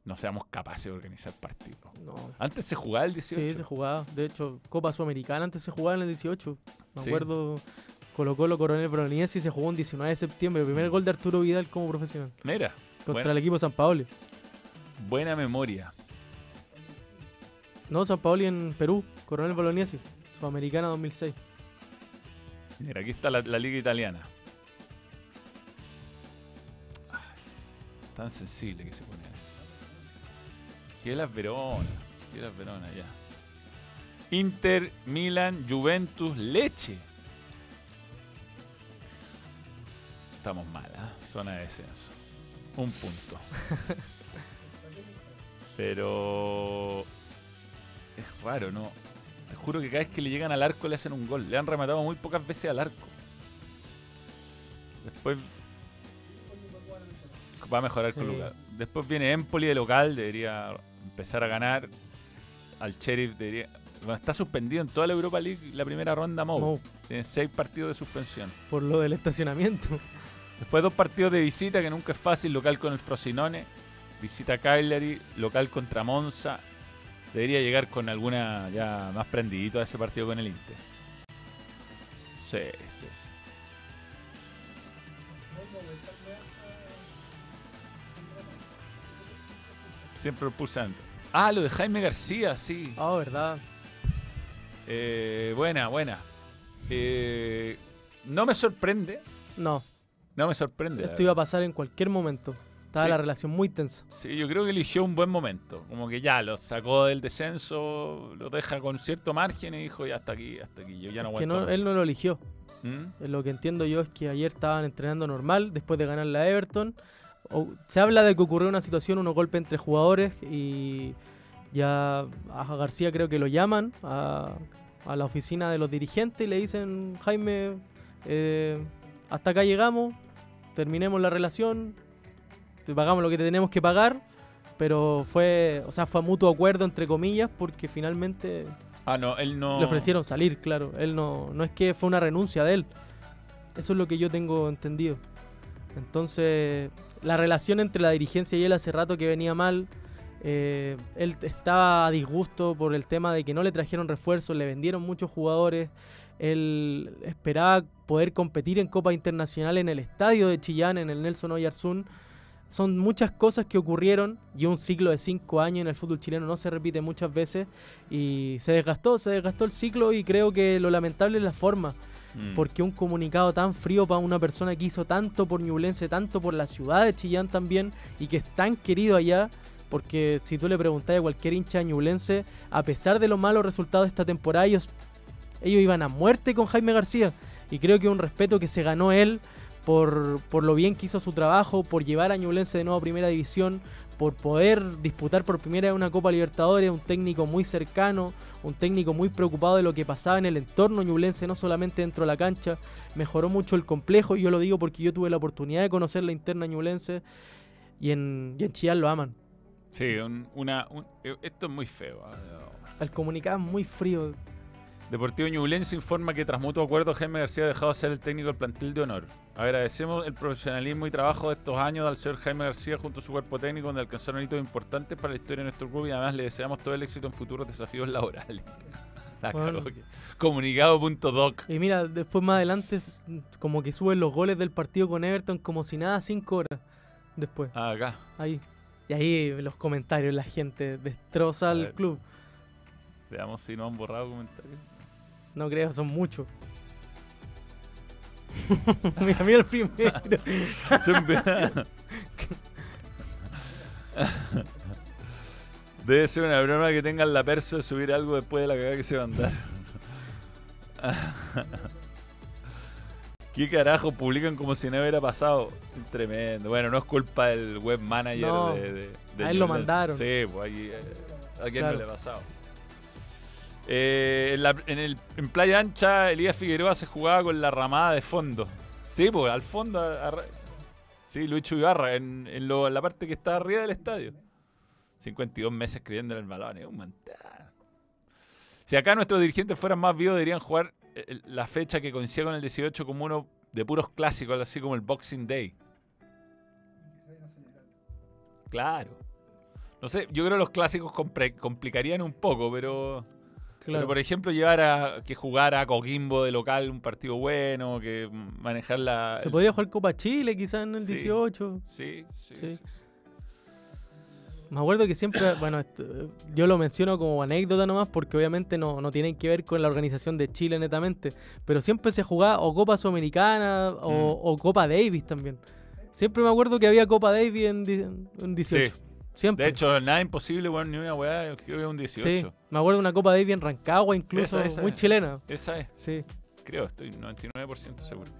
no seamos capaces de organizar partidos. No. Antes se jugaba el 18. Sí, se jugaba. De hecho, Copa Sudamericana antes se jugaba en el 18. Me Sí. acuerdo, Colo Colo Coronel Bolognesi se jugó un 19 de septiembre. El primer gol de Arturo Vidal como profesional. Mira, Contra buena, el equipo San Paoli. buena memoria. No, San Paoli en Perú. Coronel Bolognesi. Sudamericana 2006. Mira, aquí está la, la liga italiana. Ay, tan sensible que se pone. Que las Verona. Que las Verona, ya. Inter, Milan, Juventus, Leche. Estamos mal, ¿ah? Zona de descenso. Un punto. Pero es raro, ¿no? Te juro que cada vez que le llegan al arco le hacen un gol. Le han rematado muy pocas veces al arco. Después va a mejorar con. Lucas. Después viene Empoli de local, debería empezar a ganar. Al Sheriff debería. Bueno, está suspendido en toda la Europa League la primera ronda Mou. Mou. Tiene seis partidos de suspensión. Por lo del estacionamiento. Después dos partidos de visita, que nunca es fácil, local con el Frosinone, visita a Cagliari, local contra Monza. Debería llegar con alguna ya más prendidito a ese partido con el Inter. Sí, sí, sí. Siempre pulsando. Ah, lo de Jaime García, sí. Ah, verdad. Eh, buena, buena. Eh, no me sorprende. No. No me sorprende. Esto iba a pasar en cualquier momento. Estaba Sí. la relación muy tensa. Sí, yo creo que eligió un buen momento. Como que ya lo sacó del descenso, lo deja con cierto margen y dijo, ya hasta aquí, hasta aquí. Yo ya no que aguanto. no, más". él no lo eligió. ¿Mm? Lo que entiendo yo es que ayer estaban entrenando normal después de ganar la Everton. O- se habla de que ocurrió una situación, unos golpes entre jugadores y ya a García creo que lo llaman a, a la oficina de los dirigentes y le dicen, Jaime, eh, hasta acá llegamos, terminemos la relación, te pagamos lo que te tenemos que pagar, pero fue, o sea, fue a mutuo acuerdo entre comillas porque finalmente Ah, no, él no. le ofrecieron salir, claro. Él no, no es que fue una renuncia de él. Eso es lo que yo tengo entendido. Entonces, la relación entre la dirigencia y él hace rato que venía mal. Eh, él estaba a disgusto por el tema de que no le trajeron refuerzos, le vendieron muchos jugadores. Él esperaba poder competir en Copa Internacional en el estadio de Chillán, en el Nelson Oyarzún. Son muchas cosas que ocurrieron y un ciclo de cinco años en el fútbol chileno no se repite muchas veces y se desgastó, se desgastó el ciclo y creo que lo lamentable es la forma. Mm. Porque un comunicado tan frío para una persona que hizo tanto por Ñublense, tanto por la ciudad de Chillán también y que es tan querido allá, porque si tú le preguntas a cualquier hincha ñublense, a pesar de los malos resultados de esta temporada, ellos, ellos iban a muerte con Jaime García. Y creo que un respeto que se ganó él por, por lo bien que hizo su trabajo, por llevar a Ñublense de nuevo a Primera División, por poder disputar por primera vez una Copa Libertadores, un técnico muy cercano, un técnico muy preocupado de lo que pasaba en el entorno ñublense, no solamente dentro de la cancha, mejoró mucho el complejo, y yo lo digo porque yo tuve la oportunidad de conocer la interna ñublense y en, y en Chillán lo aman. Sí, un- una, un- eh, esto es muy feo. ah. El comunicado es muy frío. Deportivo Ñublense informa que tras mutuo acuerdo Jaime García ha dejado de ser el técnico del plantel de honor. Agradecemos el profesionalismo y trabajo de estos años al señor Jaime García junto a su cuerpo técnico donde alcanzaron hitos importantes para la historia de nuestro club y además le deseamos todo el éxito en futuros desafíos laborales. La Bueno. Comunicado.doc. Y mira, después más adelante como que suben los goles del partido con Everton como si nada, cinco horas después. Ah, acá. Ahí. Y ahí los comentarios, la gente destroza al club. Veamos si no han borrado comentarios. No creo, son muchos. mira, mira el primero. Debe ser una broma que tengan la perso de subir algo después de la cagada que se va a andar. ¿Qué carajo publican como si no hubiera pasado? Tremendo. Bueno, no es culpa del web manager No, de, de- de a él lo mandaron. Sí, pues aquí, eh, a quién Claro. no le ha pasado. Eh, en, Playa Ancha, Elías Figueroa se jugaba con la ramada de fondo. Sí, pues al fondo. sí, Lucho Ibarra, en, en la parte que está arriba del estadio. 52 meses escribiendo en el balón, es un montón. Si acá nuestros dirigentes fueran más vivos, deberían jugar eh, la fecha que coincide con el 18 como uno de puros clásicos, así como el Boxing Day. Claro. No sé, yo creo que los clásicos complicarían un poco, pero. Claro. Pero por ejemplo, llevar a que jugara a Coquimbo de local un partido bueno, que manejar la. Se el- podría jugar Copa Chile quizás en el Sí. 18. Sí, sí, Sí. sí. Me acuerdo que siempre, bueno, esto, yo lo menciono como anécdota nomás porque obviamente no, no tienen que ver con la organización de Chile netamente, pero siempre se jugaba o Copa Sudamericana o, Mm. o Copa Davis también. Siempre me acuerdo que había Copa Davis en, en 18. Siempre. De hecho, nada imposible, bueno, ni una weá, creo que era un 18. Sí, me acuerdo de una Copa Davis en Rancagua incluso, Esa, esa muy es. chilena. Esa es. Sí. Creo, estoy 99% seguro.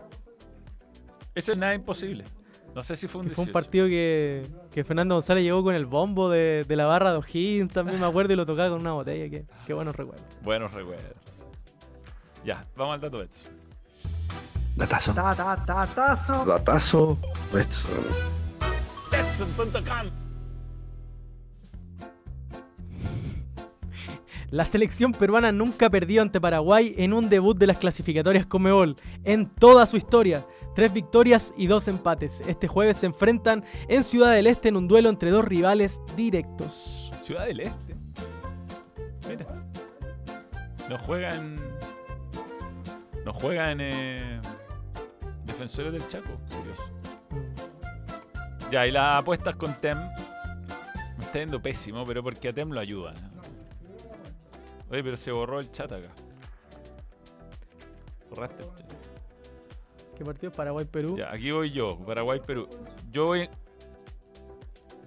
Ese es nada imposible. No sé si fue un Que fue un 18. partido que, que Fernando González llegó con el bombo de, de la barra de O'Higgins, también me acuerdo, y lo tocaba con una botella. Qué, qué buenos recuerdos. Buenos recuerdos. Ya, vamos al dato Betson. Datazo. Ta, ta, ta, tazo. Datazo. Betson. Betson.com La selección peruana nunca perdió ante Paraguay en un debut de las clasificatorias Comebol en toda su historia. Tres victorias y dos empates. Este jueves se enfrentan en Ciudad del Este en un duelo entre dos rivales directos. Ciudad del Este. Mira. No juegan. No juegan eh, Defensores del Chaco. Curioso. Ya, y las apuestas con Tem. Me está yendo pésimo, pero porque a Tem lo ayuda. Oye, pero se borró el chat acá. Borraste el chat. ¿Qué partido? Paraguay-Perú. Ya, aquí voy yo, Paraguay, Perú. Yo voy.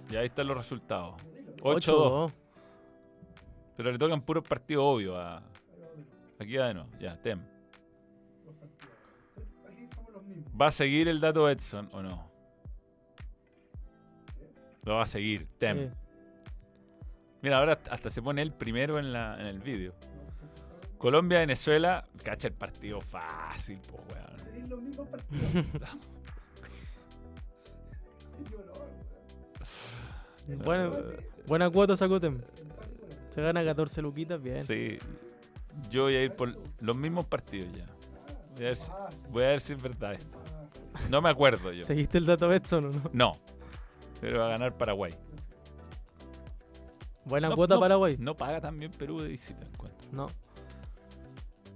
Ya ahí están los resultados. 8-2. 8-2. Pero le tocan puros partidos obvios a. Aquí va de nuevo. Ya, Tem. ¿Va a seguir el dato Edson o no? Lo va a seguir, Tem. Sí. Mira, ahora hasta se pone el primero en, la, en el vídeo. Colombia, Venezuela. Cacha el partido fácil, pues, weón. Buena, buena cuota sacó. Se gana 14 luquitas, bien. Sí. Yo voy a ir por los mismos partidos ya. Voy a ver si, voy a ver si es verdad esto. No me acuerdo yo. ¿Seguiste el dato Betson o no? No. Pero va a ganar Paraguay. Buena No- cuota no- Paraguay. No paga también Perú de visita, encuentro. No.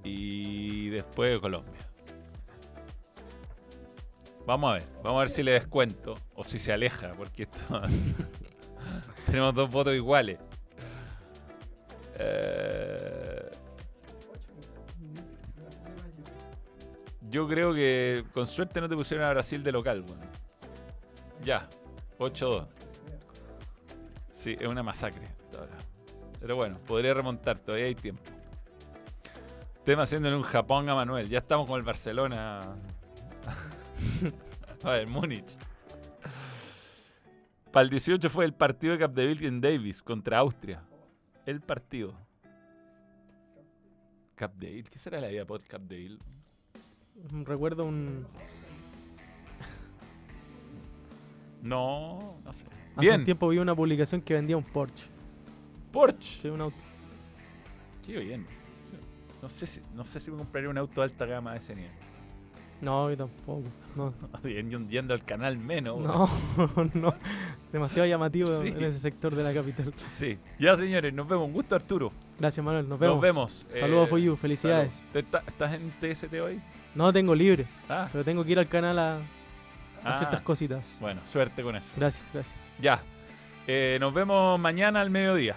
Y después Colombia. Vamos a ver, vamos a ver si le descuento o si se aleja, porque esto tenemos dos votos iguales. Eh, Yo creo que con suerte no te pusieron a Brasil de local, weón. Ya, 8-2. Sí, es una masacre. Pero bueno, podría remontar, todavía hay tiempo. Tema haciéndole un Japón a Manuel. Ya estamos con el Barcelona. a ver, Múnich. Para el 18 fue el partido de Capdeville en Davis contra Austria. El partido. Capdeville. ¿Qué será la idea por Capdeville? Recuerdo un. No, no sé. Hace Bien. un tiempo vi una publicación que vendía un Porsche. Porsche. Sí, un auto. Qué bien. No sé si, no sé si me compraría un auto de alta gama de ese nivel. No, yo tampoco. No, yendo al canal menos. no, no. Demasiado llamativo Sí. en ese sector de la capital. Sí. Ya, señores, nos vemos. Un gusto, Arturo. Gracias, Manuel. Nos vemos. Nos vemos. Saludos Eh, for you. Felicidades. saludos. ¿Te- ta- ¿Estás en TST hoy? No tengo libre. Ah. Pero tengo que ir al canal a, a Ah. ciertas cositas. Bueno, suerte con eso. Gracias, gracias. Ya. Eh, nos vemos mañana al mediodía.